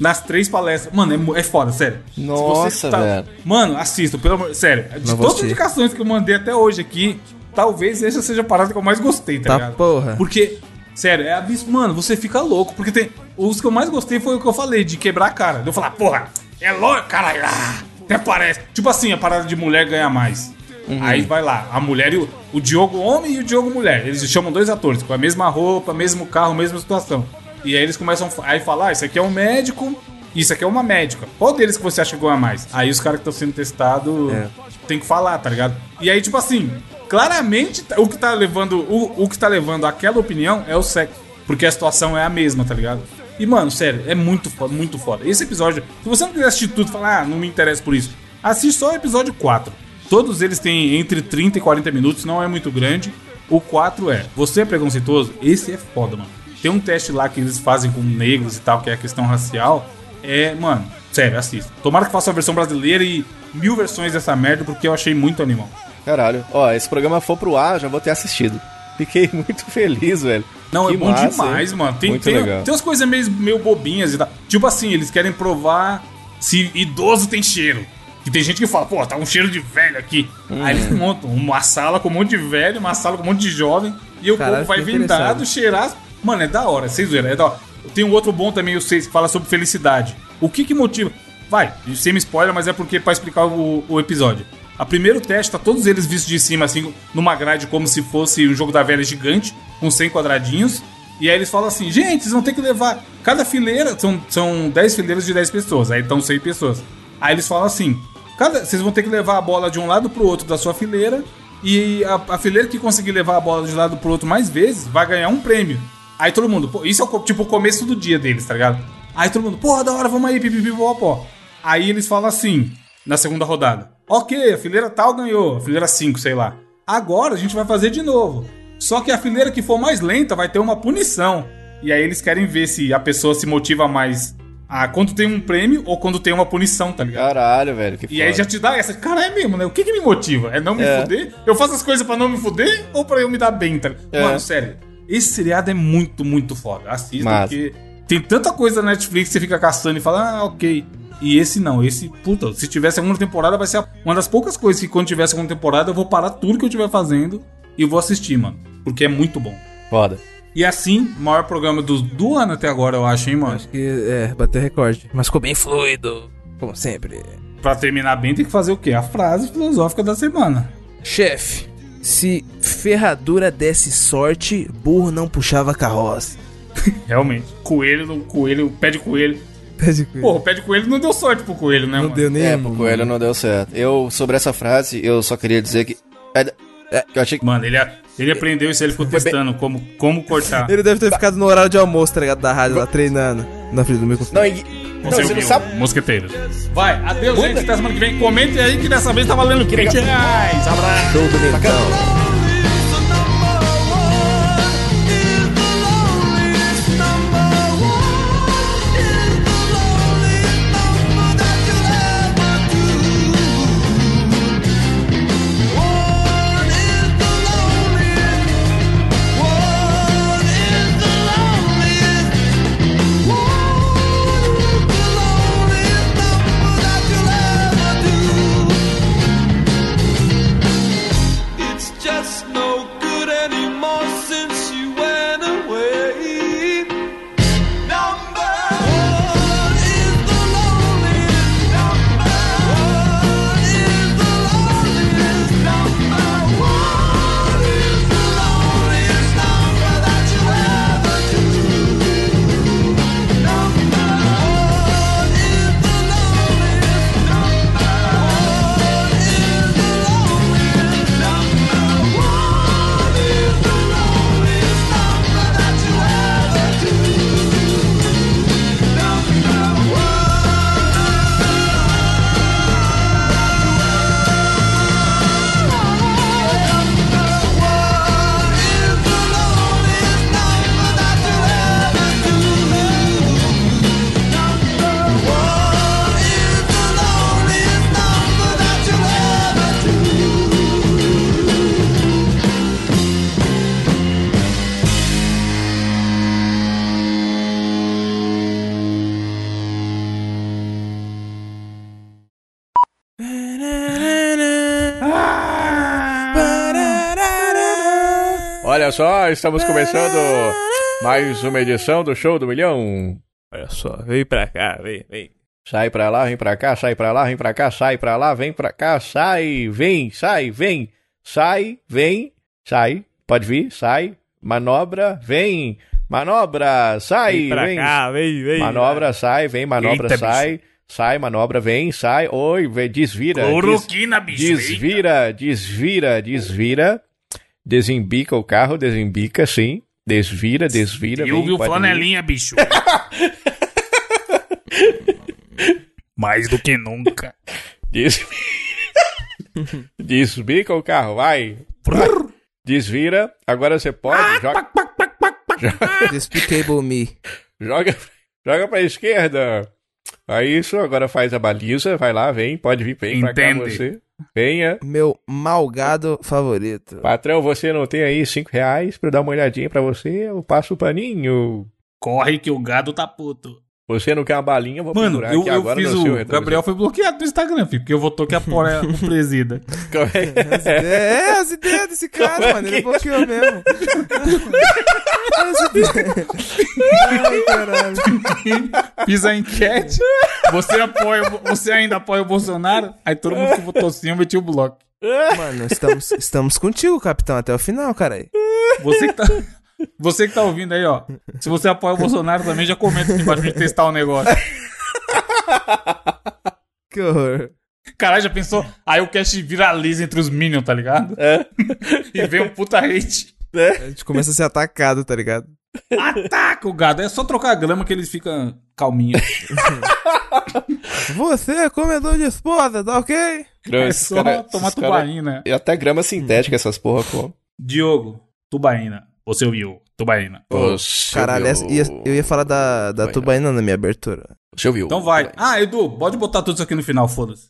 S3: Nas três palestras. Mano, é, é foda, sério.
S5: Nossa, velho.
S3: Mano, assista, pelo amor. Sério, de
S4: Não
S3: todas as
S4: assistir.
S3: indicações que eu mandei até hoje aqui, talvez essa seja a parada que eu mais gostei, tá,
S4: Tá
S3: ligado?
S4: porra.
S3: Porque, sério, é absurdo. Mano, você fica louco. Porque tem. Os que eu mais gostei foi o que eu falei, de quebrar a cara. De eu falar, porra, é louco, caralho. Ah, até parece. Tipo assim, a parada de mulher ganhar mais. Aí vai lá, a mulher e o, o Diogo homem e o Diogo mulher. Eles chamam dois atores com a mesma roupa, mesmo carro, mesma situação. E aí eles começam a falar: ah, isso aqui é um médico, isso aqui é uma médica. Qual deles que você acha que ganha mais? Aí os caras que estão sendo testados tem que falar, tá ligado? E aí, tipo assim, claramente o que tá levando. O, o que tá levando aquela opinião é o sexo. Porque a situação é a mesma, tá ligado? E, mano, sério, é muito foda, muito foda. Esse episódio, se você não quiser assistir tudo e falar, ah, não me interessa por isso, assiste só o episódio 4. Todos eles têm entre 30 e 40 minutos, não é muito grande. O 4 é, você é preconceituoso? Esse é foda, mano. Tem um teste lá que eles fazem com negros e tal, que é a questão racial. É, mano, sério, assista. Tomara que faça a versão brasileira e mil versões dessa merda, porque eu achei muito animal.
S5: Caralho. Ó, esse programa for pro ar, já vou ter assistido. Fiquei muito feliz, velho.
S3: Não,
S5: Que
S3: é bom
S5: massa,
S3: demais,
S5: hein?
S3: mano. Tem,
S5: Muito
S3: tem,
S5: legal.
S3: tem umas coisas meio, meio bobinhas e tal. Tipo assim, eles querem provar se idoso tem cheiro. Que tem gente que fala, pô, tá um cheiro de velho aqui.
S5: Hum.
S3: Aí eles montam uma sala com um monte de velho, uma sala com um monte de jovem. E o
S4: Caralho,
S3: povo vai vendado, cheirar. Mano, é da hora, vocês viram, é da hora. Tem um outro bom também, o 6, que fala sobre felicidade. O que que motiva. Vai, sem spoiler, mas é porque é pra explicar o, o episódio. A primeiro teste, tá todos eles vistos de cima, assim, numa grade como se fosse um jogo da velha gigante, com 100 quadradinhos. E aí eles falam assim, gente, vocês vão ter que levar. Cada fileira, são, são 10 fileiras de 10 pessoas, aí estão 100 pessoas. Aí eles falam assim: cada, vocês vão ter que levar a bola de um lado pro outro da sua fileira. E a, a fileira que conseguir levar a bola de um lado pro outro mais vezes vai ganhar um prêmio. Aí todo mundo, pô, isso é o, tipo o começo do dia deles, tá ligado? Aí todo mundo, porra, da hora, vamos aí, pipipi, pó. Aí eles falam assim, na segunda rodada: Ok, a fileira tal ganhou, a fileira 5, sei lá. Agora a gente vai fazer de novo. Só que a fileira que for mais lenta vai ter uma punição. E aí eles querem ver se a pessoa se motiva mais a quando tem um prêmio ou quando tem uma punição, tá ligado?
S5: Caralho, velho. Que
S3: E aí já te dá essa, cara, é mesmo, né? O que que me motiva? É não me
S5: É.
S3: fuder? Eu faço as coisas pra não me fuder ou pra eu me dar bem, tá?
S5: É.
S3: Mano, sério, esse seriado é muito, muito foda. Assista,
S5: Massa.
S3: porque tem tanta coisa na Netflix que você fica caçando e fala, ah, ok. E esse não, esse, puta, se tiver segunda temporada vai ser uma das poucas coisas que quando tiver segunda temporada eu vou parar tudo que eu estiver fazendo e vou assistir, mano. Porque é muito bom.
S5: Foda.
S3: E assim, o maior programa do, do ano até agora, eu acho, hein, mano?
S4: Acho que, é, bateu recorde. Mas ficou bem fluido, como sempre.
S3: Pra terminar bem, tem que fazer o quê? A frase filosófica da semana.
S4: Chefe, se ferradura desse sorte, burro não puxava carroça.
S3: Realmente. Coelho, no coelho, pé de coelho.
S4: Pede com
S3: Porra, o pé de coelho não deu sorte pro coelho, né,
S4: Não
S3: mano?
S4: deu nem.
S5: É, pro coelho não deu certo. Eu, sobre essa frase, eu só queria dizer que. É, é, que eu achei que.
S3: Mano, ele, ele aprendeu isso, ele ficou testando como, como cortar.
S4: Ele deve ter ficado no horário de almoço, tá ligado? Da rádio lá treinando. Na frente do microfone.
S5: Não, e- não,
S3: Você
S5: não sabe.
S3: Mosqueteiros. Vai, adeus, gente. Até semana que vem. Comente aí que dessa vez tá valendo 20 reais. Abraço.
S4: Show do Mentão.
S5: Olha só, estamos começando mais uma edição do Show do Milhão.
S6: Olha só, vem pra cá, vem, vem.
S5: Sai pra lá, vem pra cá, sai pra lá, vem pra cá, sai pra lá, vem pra cá, sai, vem, sai, vem, sai, vem, sai, pode vir, sai, manobra, vem, manobra, sai,
S6: Vem pra
S5: vem,
S6: cá, vem, vem.
S5: manobra, sai, vem, manobra,
S3: Eita,
S5: sai, sai, manobra, vem, sai, oi, vem, desvira, des-
S3: Cloroquina, bicho. eita.
S5: desvira, desvira, desvira, desembica o carro, desembica, sim, desvira, desvira,
S3: E o
S5: vem,
S3: viu
S5: pode vir.
S3: flanelinha, bicho. Mais do que nunca.
S5: Des... Desbica o carro, vai. Desvira. Agora você pode. Joga,
S4: Despicable Me.
S5: joga, joga pra esquerda. Aí isso, agora faz a baliza. Vai lá, vem. Pode vir, vem pra cá
S3: Entende.
S5: você. Venha.
S4: Meu malgado favorito.
S5: Patrão, você não tem aí cinco reais pra eu dar uma olhadinha pra você? Eu passo o paninho.
S3: Corre que o gado tá puto.
S5: Você não quer uma balinha? Eu vou
S3: Mano,
S5: procurar
S3: eu,
S5: aqui
S3: eu
S5: agora
S3: fiz
S5: no
S3: o.
S5: seu retrovisor.
S3: Gabriel foi bloqueado no Instagram, filho, porque eu votou que a porra é o presida.
S5: Como é que é?
S4: É, as ideias desse cara, mano. Ele bloqueou mesmo. As ideias. Ai, caralho.
S3: Fiz a enquete. Você apoia, o- você ainda apoia o Bolsonaro? Aí todo mundo que votou sim, eu meti o bloco.
S4: Mano, estamos, estamos contigo, capitão, até o final, cara.
S3: Você que tá. Você que tá ouvindo aí, ó. Se você apoia o Bolsonaro também, já comenta aqui embaixo pra gente testar o negócio.
S4: Que horror.
S3: Caralho, já pensou? Aí o cast viraliza entre os Minions, tá ligado?
S5: É.
S3: E vem um puta hate.
S4: A gente começa a ser atacado, tá ligado?
S3: Ataca o gado. É só trocar a grama que eles ficam calminhos.
S4: Você é comedor de esposa, tá ok?
S3: É só tomar tubaína.
S5: E até grama sintética essas porra, pô.
S3: Diogo, tubaína. Você ouviu? Tubaína.
S5: Você
S4: Caralho, essa-
S5: ouviu?
S4: ia- eu ia falar da, da
S5: Tubaína.
S4: tubaína na minha abertura.
S5: Você ouviu?
S3: Então vai. Ah, Edu, pode botar tudo isso aqui no final, foda-se.